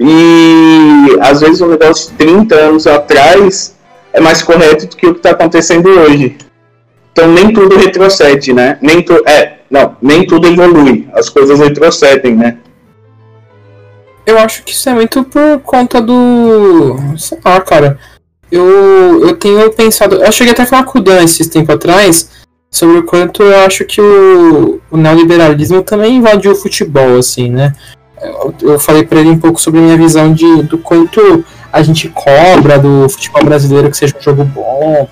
E às vezes um negócio de 30 anos atrás é mais correto do que o que está acontecendo hoje. Então nem tudo retrocede, né? Nem tu, é, não, nem tudo evolui. As coisas retrocedem, né? Eu acho que isso é muito por conta do. Sei lá, cara. Eu, eu tenho pensado. Eu cheguei até a falar com o Dan esses tempo atrás sobre o quanto eu acho que o, o neoliberalismo também invadiu o futebol, assim, né? Eu, falei para ele um pouco sobre a minha visão de, do quanto a gente cobra do futebol brasileiro que seja um jogo bom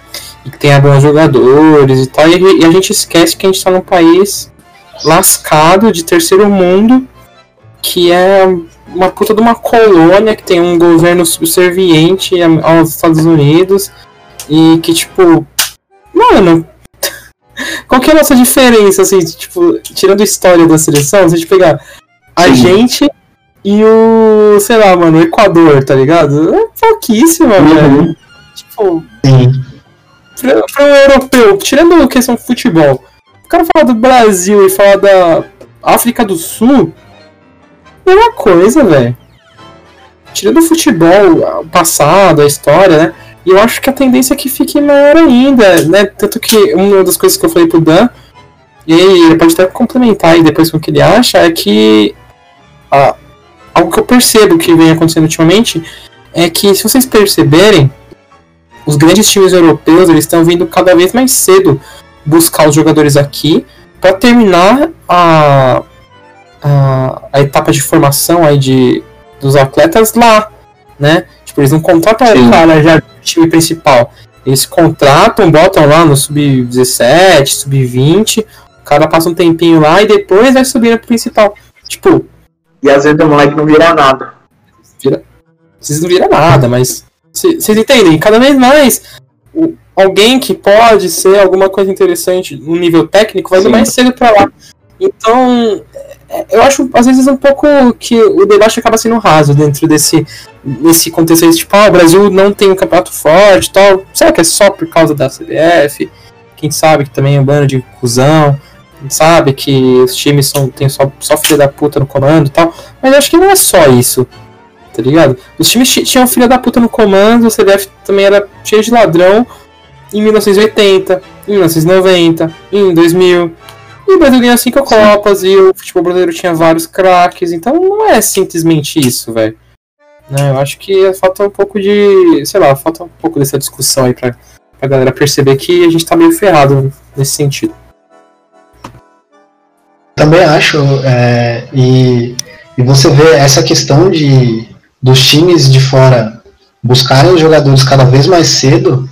e que tenha bons jogadores e tal, e, e a gente esquece que a gente está num país lascado de terceiro mundo que é uma puta de uma colônia que tem um governo subserviente aos Estados Unidos e que, tipo, mano, qual que é a nossa diferença, assim, tipo, tirando a história da seleção, se a gente pegar a Sim. gente e o, sei lá, mano, o Equador, tá ligado? É pouquíssimo, uhum. velho. Tipo, Sim. Pra, pra um europeu, tirando a questão de futebol, o cara falar do Brasil e falar da África do Sul, é uma coisa, velho. Tirando o futebol, o passado, a história, né? E eu acho que a tendência é que fique maior ainda, né? Tanto que uma das coisas que eu falei pro Dan, e ele pode até complementar aí depois com o que ele acha, é que ah, algo que eu percebo que vem acontecendo ultimamente é que, se vocês perceberem, os grandes times europeus eles estão vindo cada vez mais cedo buscar os jogadores aqui para terminar a, a, a etapa de formação aí de, dos atletas lá, né? Tipo, eles não contratam o cara já time principal. Eles contratam, botam lá no sub-17, sub-20, o cara passa um tempinho lá e depois vai subir pro principal. Tipo. E às vezes o moleque não vira nada. Vira. Vocês não viram nada, mas. Vocês entendem? Cada vez mais. O, alguém que pode ser alguma coisa interessante no nível técnico vai Sim. mais cedo pra lá. Então, é, eu acho, às vezes, um pouco que o debate acaba sendo raso dentro desse, desse contexto aí, tipo, ah, o Brasil não tem um campeonato forte e tal. Será que é só por causa da CBF? Quem sabe que também é um bando de cuzão. Quem sabe que os times são, tem só, só filha da puta no comando e tal. Mas eu acho que não é só isso. Tá ligado? Os times tinham filha da puta no comando, o CBF também era cheio de ladrão em 1980, em 1990, em 2000. E o Brasil ganhou cinco Sim. Copas e o futebol brasileiro tinha vários craques, então não é simplesmente isso, velho. Né, eu acho que falta um pouco de. sei lá, falta um pouco dessa discussão aí pra, pra galera perceber que a gente tá meio ferrado nesse sentido. Também acho, é, e, e você vê essa questão de dos times de fora buscarem os jogadores cada vez mais cedo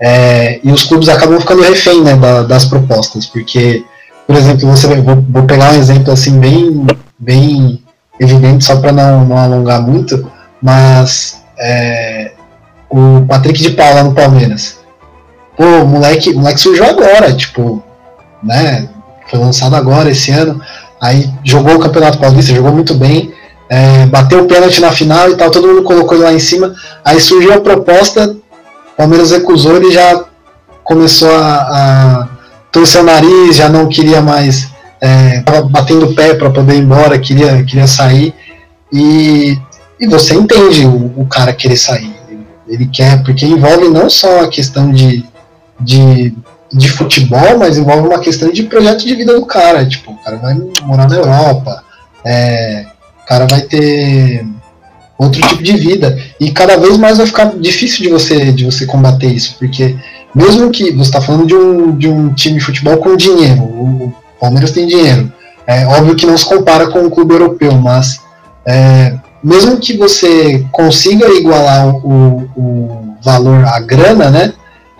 é, e os clubes acabam ficando refém né, da, das propostas, porque por exemplo, você vou, vou pegar um exemplo assim bem, bem evidente, só para não, não alongar muito, mas é, o Patrick de Paula no Palmeiras. Pô, moleque, moleque surgiu agora, tipo, né? foi lançado agora esse ano. Aí jogou o Campeonato Paulista, jogou muito bem, é, bateu o pênalti na final e tal, todo mundo colocou ele lá em cima. Aí surgiu a proposta, o Palmeiras recusou, ele já começou a, a torcer o nariz, já não queria mais, estava é, batendo o pé para poder ir embora, queria, queria sair. E, e você entende o, o cara querer sair. Ele quer, porque envolve não só a questão de, de, de futebol, mas envolve uma questão de projeto de vida do cara. Tipo, o cara vai morar na Europa, é, o cara vai ter outro tipo de vida. E cada vez mais vai ficar difícil de você, de você combater isso, porque mesmo que você está falando de um, de um time de futebol com dinheiro, o Palmeiras tem dinheiro. É óbvio que não se compara com o clube europeu, mas é, mesmo que você consiga igualar o, o valor, a grana, né?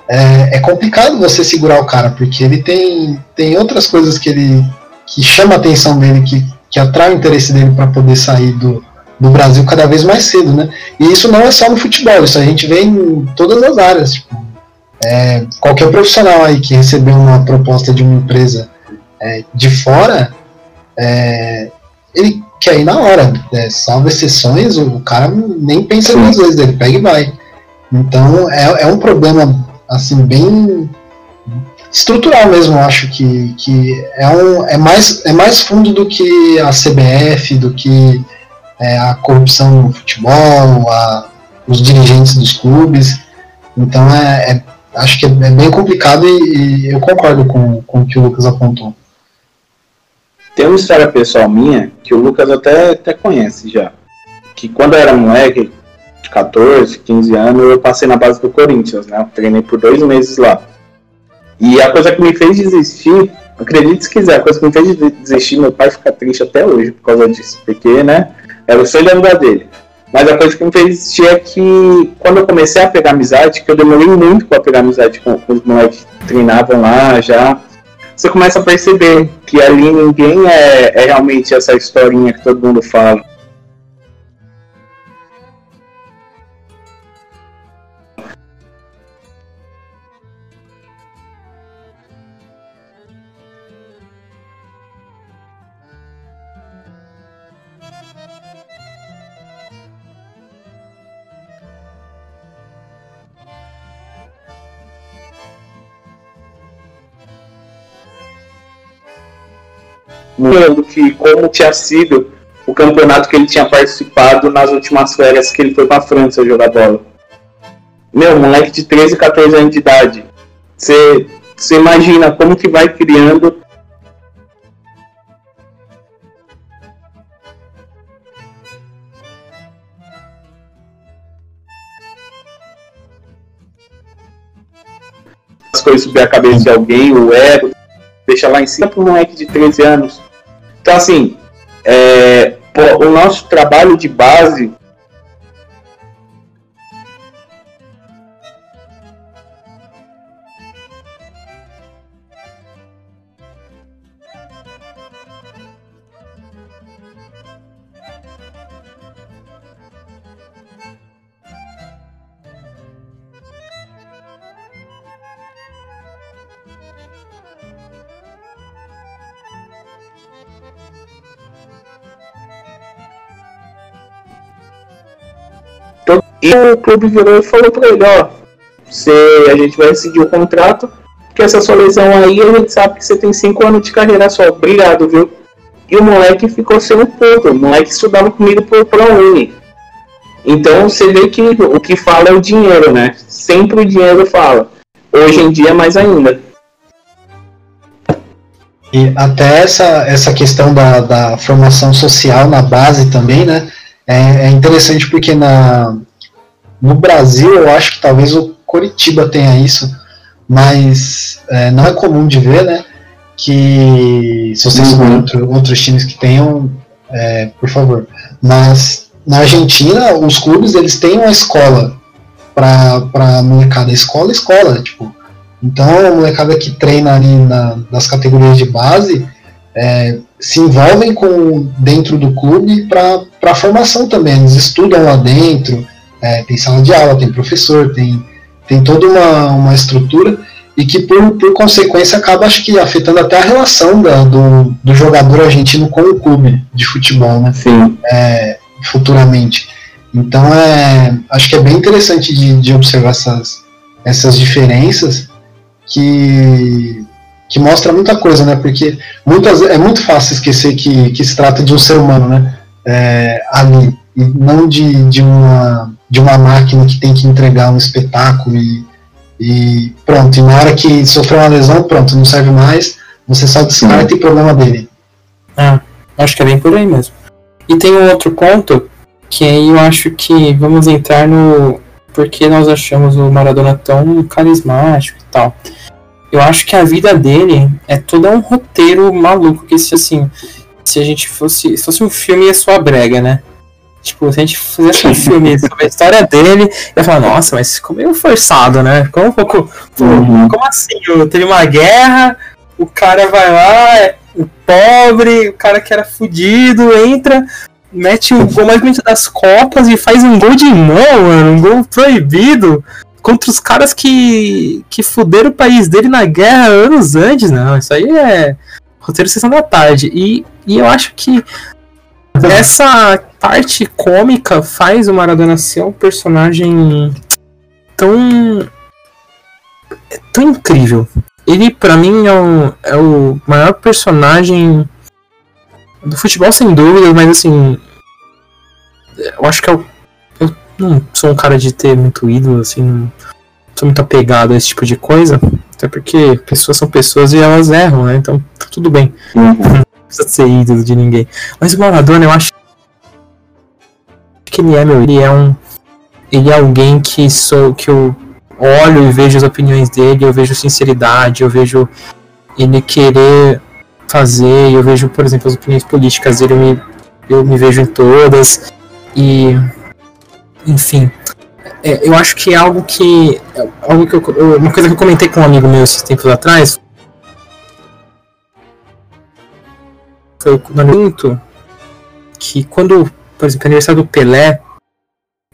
É, é, complicado você segurar o cara, porque ele tem, tem outras coisas que ele que chama a atenção dele, que, que atrai o interesse dele para poder sair do, do Brasil cada vez mais cedo, né? E isso não é só no futebol, isso a gente vê em todas as áreas. Tipo, é, qualquer profissional aí que recebeu uma proposta de uma empresa é, de fora, é, ele que aí na hora, é, salvo exceções, o cara nem pensa duas vezes, ele pega e vai. Então é, é um problema assim bem estrutural mesmo, eu acho que, que é, um, é, mais, é mais fundo do que a CBF, do que é, a corrupção no futebol, a, os dirigentes dos clubes. Então é, é acho que é, é bem complicado e, e, eu concordo com, com o que o Lucas apontou. Tem uma história pessoal minha que o Lucas até, até conhece já. Que quando eu era moleque, de 14, 15 anos, eu passei na base do Corinthians, né? Eu treinei por dois meses lá. E a coisa que me fez desistir, acredite se quiser, a coisa que me fez desistir, meu pai fica triste até hoje por causa disso, porque, né? Era o sonho da vida dele. Mas a coisa que me fez é que quando eu comecei a pegar amizade, que eu demorei muito para pegar amizade com, com os moleques que treinavam lá já, você começa a perceber que ali ninguém é, é realmente essa historinha que todo mundo fala. Do que como tinha sido o campeonato que ele tinha participado nas últimas férias que ele foi para a França jogar bola. Meu, moleque de 13, 14 anos de idade. Você imagina como que vai criando as coisas subir a cabeça de alguém, o ego, deixa lá em cima para um moleque de 13 anos. Então, assim, é, o nosso trabalho de base E o clube virou e falou para ele, ó, você, a gente vai decidir o contrato, porque essa sua lesão aí a gente sabe que você tem 5 anos de carreira só, obrigado, viu? E o moleque ficou sem um pouco, o moleque estudava comigo por ProUni. Então você vê que o que fala é o dinheiro, né? Sempre o dinheiro fala. Hoje em dia mais ainda. E até essa, essa questão da, da formação social na base também, né? É, é interessante porque na, no Brasil, eu acho que talvez o Coritiba tenha isso, mas é, não é comum de ver, né? Que se vocês uhum. outro, outros times que tenham, é, por favor. Mas na Argentina, os clubes eles têm uma escola para molecada, escola, escola, tipo. Então a molecada que treina ali na, nas categorias de base é, se envolvem com dentro do clube para formação também. Eles estudam lá dentro, é, tem sala de aula, tem professor, tem, tem toda uma, uma estrutura. e que por, por consequência acaba acho que afetando até a relação da, do, do jogador argentino com o clube de futebol, né? Sim. É, futuramente. Então é, acho que é bem interessante de, de observar essas, essas diferenças que, que mostra muita coisa, né? Porque muitas, é muito fácil esquecer que, que se trata de um ser humano, né? É, ali, e não de, de, uma, de uma máquina que tem que entregar um espetáculo e, e pronto. E na hora que sofreu uma lesão, pronto, não serve mais, você só descarta e problema dele. Ah, acho que é bem por aí mesmo. E tem um outro ponto que aí eu acho que vamos entrar no porque nós achamos o Maradona tão carismático e tal. Eu acho que a vida dele é todo um roteiro maluco que se assim, se a gente fosse, se fosse um filme ia sua brega, né? Tipo, se a gente fizesse um filme sobre a história dele, ia falar, nossa, mas ficou meio forçado, né? Ficou um pouco. Uhum. Como assim? Teve uma guerra, o cara vai lá, é o pobre, o cara que era fudido, entra, mete o gol mais bonito das Copas e faz um gol de mão, mano, um gol proibido contra os caras que, que fuderam o país dele na guerra anos antes. Não, isso aí é roteiro sessão da tarde. E, e eu acho que essa parte cômica faz o Maradona ser um personagem tão. tão incrível. Ele, para mim, é o, é o maior personagem do futebol, sem dúvida, mas assim. Eu acho que é o. Eu não sou um cara de ter muito ídolo, assim. Não sou muito apegado a esse tipo de coisa. Até porque pessoas são pessoas e elas erram, né? Então tá tudo bem. Uhum. Não precisa ser ídolo de ninguém. Mas o Maradona, eu acho que ele é, meu. Ele é um. Ele é alguém que sou. que eu olho e vejo as opiniões dele, eu vejo sinceridade, eu vejo ele querer fazer. Eu vejo, por exemplo, as opiniões políticas dele, eu me, eu me vejo em todas. E. Enfim. É, eu acho que é algo que. É algo que eu, uma coisa que eu comentei com um amigo meu esses tempos atrás. Foi muito que quando, por exemplo, aniversário do Pelé,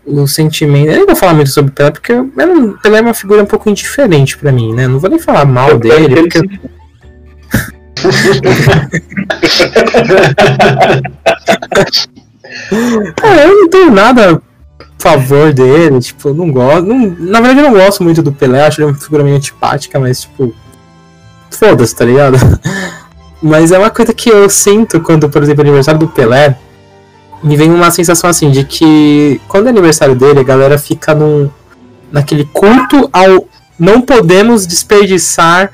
o sentimento. Eu não vou falar muito sobre o Pelé, porque o Pelé é uma figura um pouco indiferente para mim, né? Não vou nem falar mal dele, porque. é, eu não tenho nada a favor dele, tipo, não gosto. Não, na verdade, eu não gosto muito do Pelé, acho ele uma figura meio antipática, mas, tipo, foda-se, tá ligado? Mas é uma coisa que eu sinto quando, por exemplo, é aniversário do Pelé, me vem uma sensação assim de que quando é aniversário dele, a galera fica num, naquele culto ao não podemos desperdiçar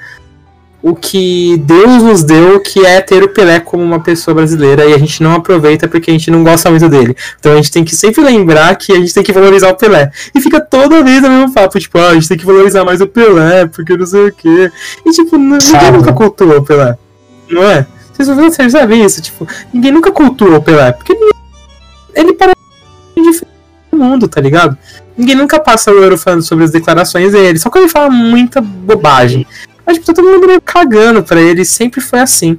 o que Deus nos deu, que é ter o Pelé como uma pessoa brasileira, e a gente não aproveita porque a gente não gosta muito dele. Então a gente tem que sempre lembrar que a gente tem que valorizar o Pelé. E fica toda vez o mesmo papo, tipo, ah, a gente tem que valorizar mais o Pelé, porque não sei o quê. E tipo, ninguém nunca cultuou o Pelé. Não é? Vocês, vocês sabem isso, tipo, ninguém nunca cultuou o Pelé, porque ele, ele parece diferente do mundo, tá ligado? Ninguém nunca passa o euro falando sobre as declarações dele, só que ele fala muita bobagem. Mas tipo, todo mundo meio cagando pra ele, sempre foi assim.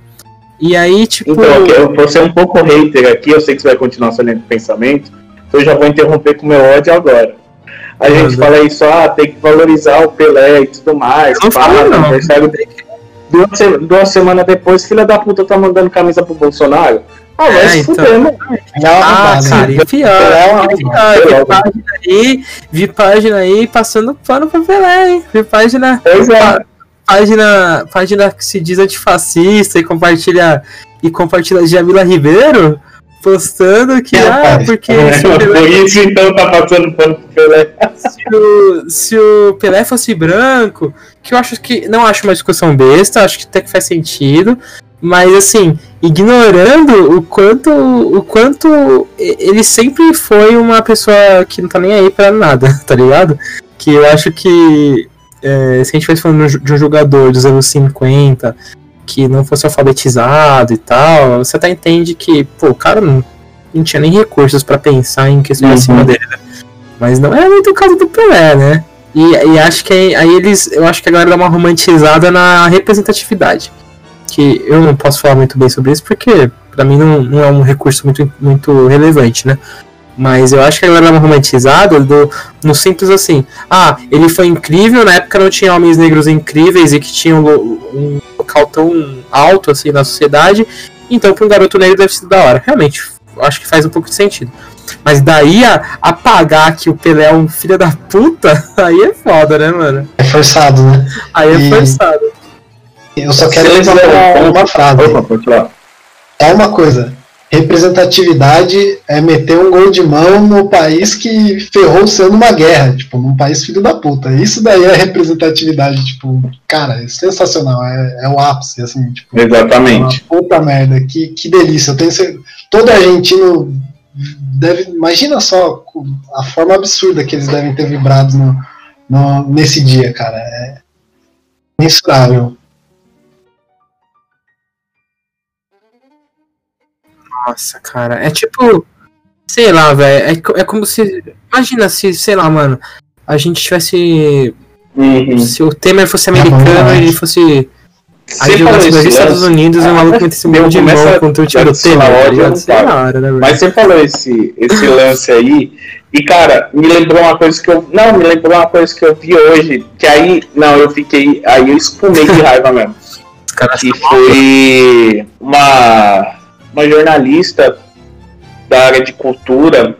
E aí, tipo. Então, eu vou ser um pouco hater aqui, eu sei que você vai continuar linha de pensamento, então eu já vou interromper com o meu ódio agora. A gente Deus fala isso, ah, tem que valorizar o Pelé e tudo mais, não pá, não. aniversário Duas, duas semanas depois, filha da puta tá mandando camisa pro Bolsonaro. Ah, vai é, se então... fuder, mano. Ah, cara, e pior, é pior, vi página aí, vi página aí passando pano pra Pelé, hein? Vi página. Pois é página, página que se diz antifascista e compartilha e compartilha Jamila Ribeiro postando que é, ah, porque é, se o Pelé, isso então tá passando pano pro Pelé. Se o, se o Pelé fosse branco, que eu acho que não acho uma discussão besta, acho que até que faz sentido, mas assim, ignorando o quanto o quanto ele sempre foi uma pessoa que não tá nem aí para nada, tá ligado? Que eu acho que é, se a gente estivesse falando de um jogador dos anos 50 que não fosse alfabetizado e tal, você até entende que, pô, o cara não, não tinha nem recursos para pensar em questão uhum. acima dele, né? Mas não é muito o caso do Pelé, né? E, e acho que aí eles. Eu acho que a galera dá uma romantizada na representatividade. Que eu não posso falar muito bem sobre isso, porque para mim não, não é um recurso muito, muito relevante, né? Mas eu acho que a galera é romantizado do, no simples assim. Ah, ele foi incrível, na época não tinha homens negros incríveis e que tinham um local tão alto assim na sociedade. Então, para um garoto negro deve ser da hora. Realmente, acho que faz um pouco de sentido. Mas daí a apagar que o Pelé é um filho da puta, aí é foda, né, mano? É forçado, né? Aí é E- forçado. Eu só quero dizer uma, uma frase. Opa, pode falar. É uma coisa. Representatividade é meter um gol de mão no país que ferrou o seu numa guerra, tipo, num país filho da puta. Isso daí é representatividade, tipo, cara, é sensacional, é, é o ápice, assim, tipo, Exatamente. uma puta merda, que, que delícia. Eu tenho cer- todo argentino deve, imagina só a forma absurda que eles devem ter vibrado no, no- nesse dia, cara. É mensurável. Nossa, cara. É tipo. Sei lá, velho. É, é como se. Imagina se, sei lá, mano. A gente tivesse. Uhum. Se o Temer fosse bom americano e ele fosse. Aí jogasse esse nos Estados lance, Unidos e o ah, maluco metesse meu, gol de mão contra o a do Temer. tá paro. da hora, né? Mas você falou esse, esse lance aí, e cara, me lembrou uma coisa que eu. Não, me lembrou uma coisa que eu vi hoje, que aí. Não, eu fiquei. Aí eu espumei de raiva mesmo. Os caras Que foi uma, uma jornalista da área de cultura.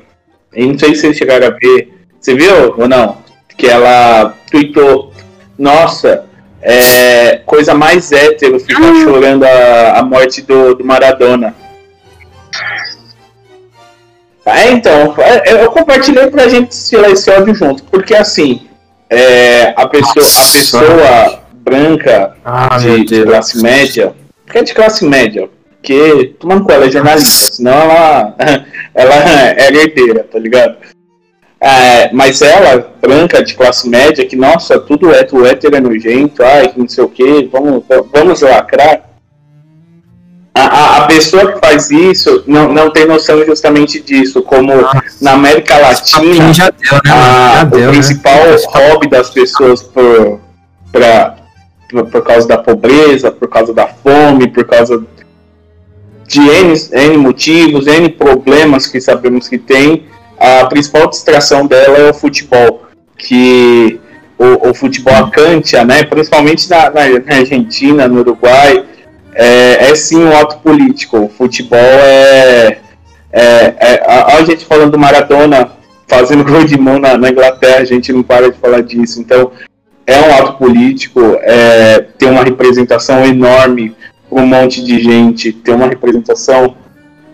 Eu não sei se vocês chegaram a ver. Você viu ou não? Que ela tweetou: Nossa, é coisa mais hétero ficar chorando a, a morte do, do Maradona. É, então, é, eu compartilhei pra gente tirar esse ódio junto, porque assim, é, a pessoa, a pessoa branca Ah, de, de classe média, que é de classe média, porque tomando com ela é jornalista, senão ela, ela é herdeira, tá ligado? É, mas ela, branca de classe média, que nossa, tudo é, o hétero é nojento, ai, que não sei o que, vamos, vamos lacrar. A, a, a pessoa que faz isso não, não tem noção justamente disso, como na América Latina, já deu, né, a- Já o deu, né? principal hobby das pessoas por, pra, por, por causa da pobreza, por causa da fome, por causa de N, N motivos, N problemas que sabemos que tem, a principal distração dela é o futebol, que o, o futebol acantia, né, principalmente na, na- na Argentina, no Uruguai, é, é sim um ato político. O futebol é, é, é a, a gente falando do Maradona fazendo gol de mão na, na Inglaterra, a gente não para de falar disso. Então, é um ato político, é, tem uma representação enorme um monte de gente, tem uma representação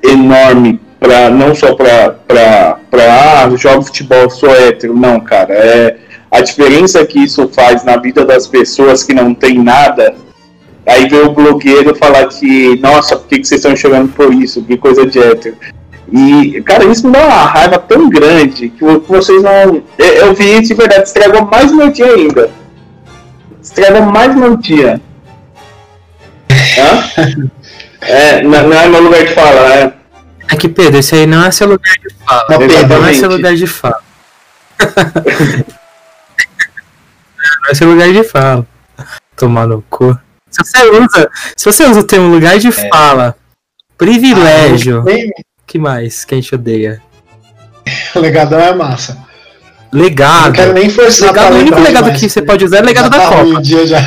enorme para não só para ah, jogo futebol, sou hétero, não, cara, é a diferença que isso faz na vida das pessoas que não tem nada. Aí vem o blogueiro falar que, nossa, por que, que vocês estão chorando por isso? Que coisa de hétero. E, cara, isso me dá uma raiva tão grande que vocês não. Eu, eu vi isso de verdade, estragou mais meu dia ainda. Estragou mais meu dia. Hã? É, não, não é meu lugar de fala, né? É que, Pedro, esse aí não é seu lugar de fala. Não, Pedro, não é seu lugar de fala. não é seu lugar de fala. Tomar no cu. Se você usa, se você usa o termo lugar de fala, privilégio, Bem, que mais que a gente odeia? legadão é massa. Não Legado. quero nem forçar Legado, o único legado que você pode usar é legado já da tá Copa. dia já.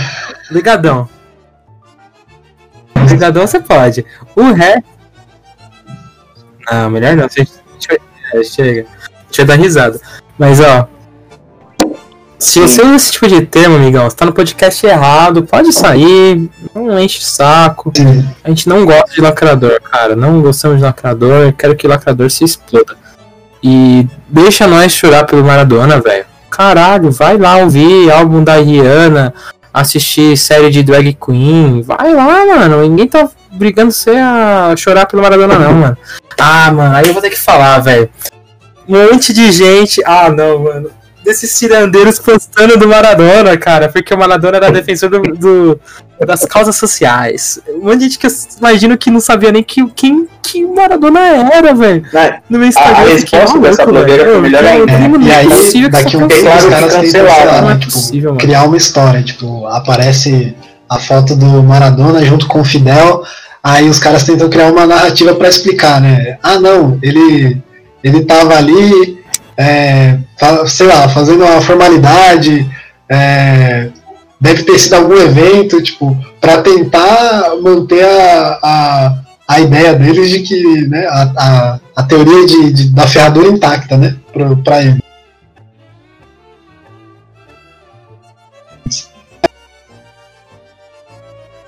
Legadão. Legadão você pode. O resto. Não, melhor não. É, chega. Deixa eu dar risada. Mas ó. Se você usa esse tipo de termo, amigão, você tá no podcast errado, pode sair, não enche o saco. Sim. A gente não gosta de lacrador, cara. Não gostamos de lacrador. Quero que lacrador se exploda. E deixa nós chorar pelo Maradona, velho. Caralho, vai lá ouvir álbum da Rihanna, assistir série de drag queen. Vai lá, mano. Ninguém tá brigando você a chorar pelo Maradona, não, mano. Ah, mano, aí eu vou ter que falar, velho. Um monte de gente. Ah, não, mano. Desses cirandeiros postando do Maradona, cara, porque o Maradona era defensor do, do- das causas sociais. Um monte de gente que eu imagino que não sabia nem que, quem que o Maradona era, velho. Né? No meu Instagram. a fiquei resposta dessa blogueira foi melhor ainda. não E é aí, possível daqui um tempo os caras cancelaram, é tipo, possível, mano. criar uma história. Tipo, aparece a foto do Maradona junto com o Fidel, aí os caras tentam criar uma narrativa pra explicar, né? Ah, não, ele ele tava ali, é, sei lá, fazendo uma formalidade, é, deve ter sido algum evento, tipo, para tentar manter a, a, a, ideia deles de que, né, a, a, a teoria de, de, da ferradura intacta, né, para ele.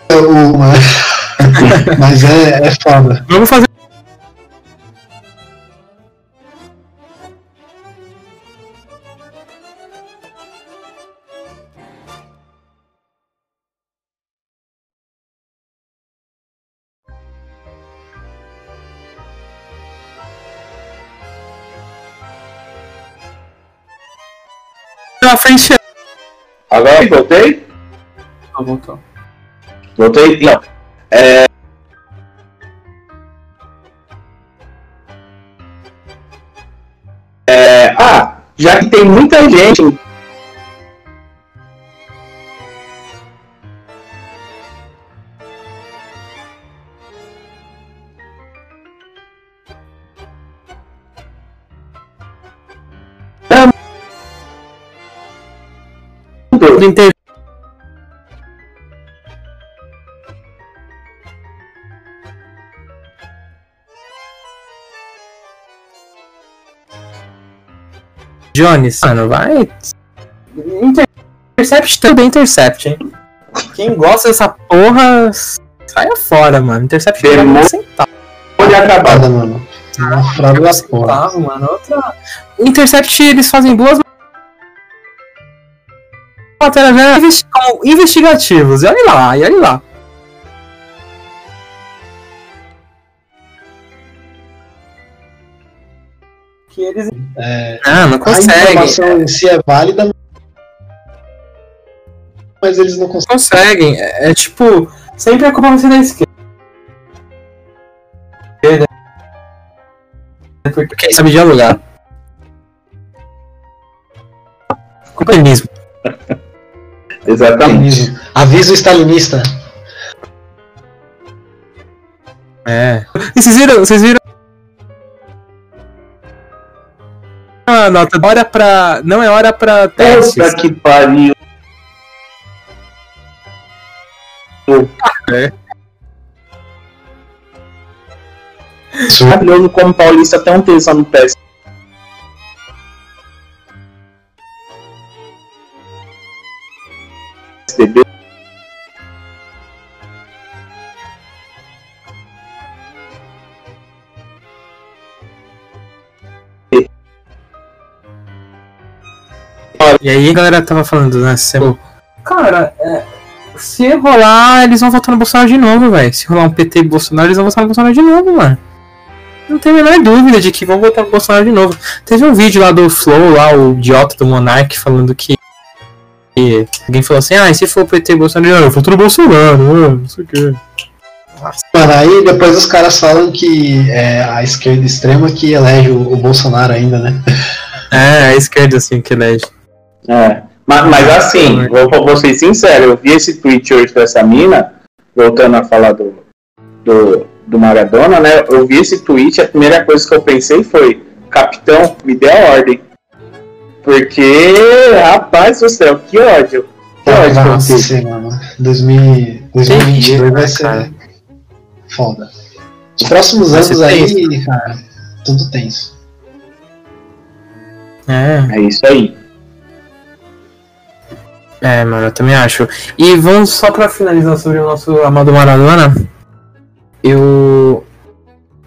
Mas é, é foda. Vamos fazer na frente. Agora voltei? Não, voltou. Voltei? Não. É... É... Ah, já que tem muita gente inter... Jones, mano, vai. Intercept também Intercept, hein? Quem gosta dessa porra, saia fora, mano. Intercept Demônio centavo. Pode acabar, mano. Ah, fraude da porra. Mano, outra... Intercept, eles fazem duas matérias investigativos. E olha lá, e olha lá. Que eles. É, ah, não conseguem. A informação em si é válida, mas eles não conseguem. Conseguem. É, é tipo, sempre a culpa vai ser da esquerda. Porque sabe dialogar. Comunismo. Exatamente. Aviso stalinista. É. E vocês viram, vocês viram a nota, hora pra. Não é hora pra testes. Puta que pariu. É. Maravilhoso como paulista tem um texto no teste. PSDB E aí a galera tava falando, né? Se, cara, é, se rolar, eles vão votar no Bolsonaro de novo, velho. Se rolar um PT e Bolsonaro, eles vão votar no Bolsonaro de novo, mano. Não tem a menor dúvida de que vão votar no Bolsonaro de novo. Teve um vídeo lá do Flow, lá, o idiota do Monark, falando que alguém falou assim, ah, e se for o PT Bolsonaro, eu voto no Bolsonaro, não sei o quê. Mano, aí depois os caras falam que é a esquerda extrema que elege o, o Bolsonaro ainda, né? É, a esquerda assim que elege. É. Mas, mas assim, vou, vou ser sincero, eu vi esse tweet hoje dessa mina, voltando a falar do, do, do Maradona, né? Eu vi esse tweet, a primeira coisa que eu pensei foi, capitão, me dê a ordem. Porque, rapaz do céu, que ódio. Que ódio Nossa, mano. 2022 vai ser foda. Os próximos vai anos aí, tenso. cara, tudo tenso. É. É isso aí. É, mano, eu também acho. E vamos só pra finalizar sobre o nosso amado Maradona. Eu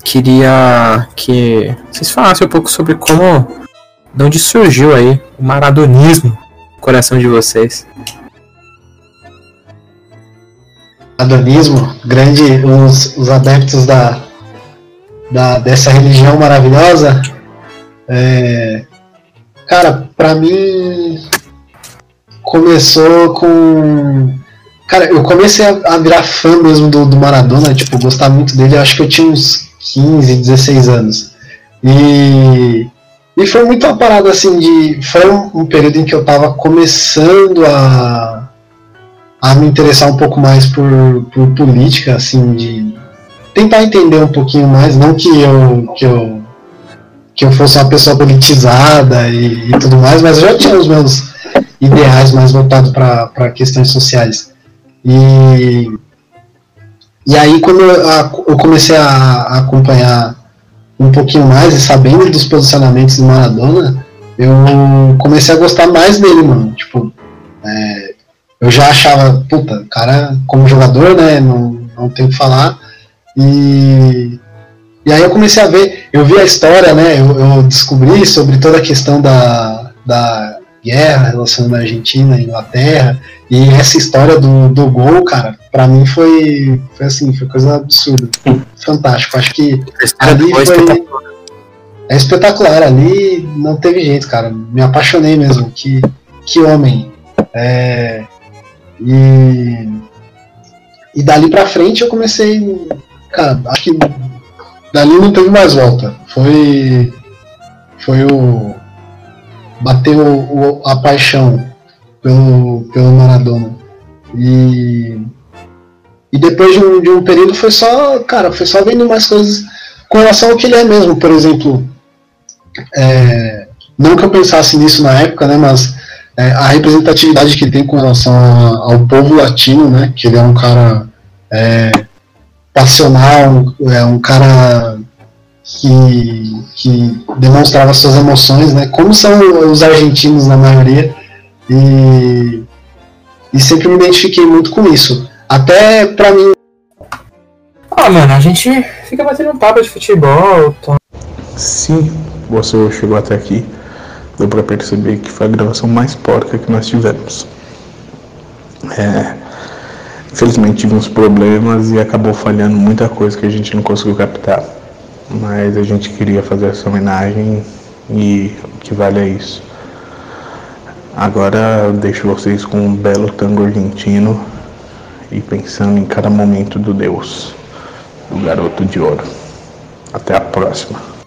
queria que vocês falassem um pouco sobre como de onde surgiu aí o maradonismo no coração de vocês? Maradonismo, grande, os, os adeptos da, da, dessa religião maravilhosa. É, cara, pra mim começou com. Cara, eu comecei a, a virar fã mesmo do, do Maradona, tipo, gostar muito dele, acho que eu tinha uns 15, 16 anos. E e foi muito uma parada assim de. Foi um, um, período em que eu tava começando a, a me interessar um pouco mais por, por política, assim, de tentar entender um pouquinho mais, não que eu, que eu que eu fosse uma pessoa politizada e, e tudo mais, mas eu já tinha os meus ideais mais voltados para questões sociais. E, e aí, quando eu, eu comecei a, a, acompanhar um pouquinho mais e sabendo dos posicionamentos do Maradona, eu comecei a gostar mais dele, mano. Tipo, é, eu já achava, puta, cara, como jogador, né, não, não tenho o que falar. E, e aí eu comecei a ver, eu vi a história, né, eu, eu descobri sobre toda a questão da, da guerra relacionando a Argentina e Inglaterra. E essa história do, do gol, cara, para mim foi, foi assim, foi coisa absurda. Fantástico. Acho que ali foi. É espetacular, ali não teve jeito, cara. Me apaixonei mesmo. Que, que homem. É, e, e dali pra frente eu comecei. Cara, acho que dali não teve mais volta. Foi. Foi o bateu o, a paixão pelo, pelo Maradona. E, e depois de um, de um período foi só, cara, foi só vendo mais coisas com relação ao que ele é mesmo, por exemplo. É, não que eu pensasse nisso na época, né, mas é, a representatividade que ele tem com relação a, ao povo latino, né, que ele é um cara é, passional, é um cara que, que demonstrava suas emoções, né? Como são os argentinos na maioria. E, e sempre me identifiquei muito com isso. Até pra mim. Ah, mano, a gente fica batendo um papo de futebol. Tá? Se você chegou até aqui, deu pra perceber que foi a gravação mais porca que nós tivemos. É, infelizmente tivemos problemas e acabou falhando muita coisa que a gente não conseguiu captar mas a gente queria fazer essa homenagem e o que vale é isso. Agora eu deixo vocês com um belo tango argentino e pensando em cada momento do Deus, do garoto de ouro. Até a próxima.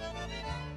Música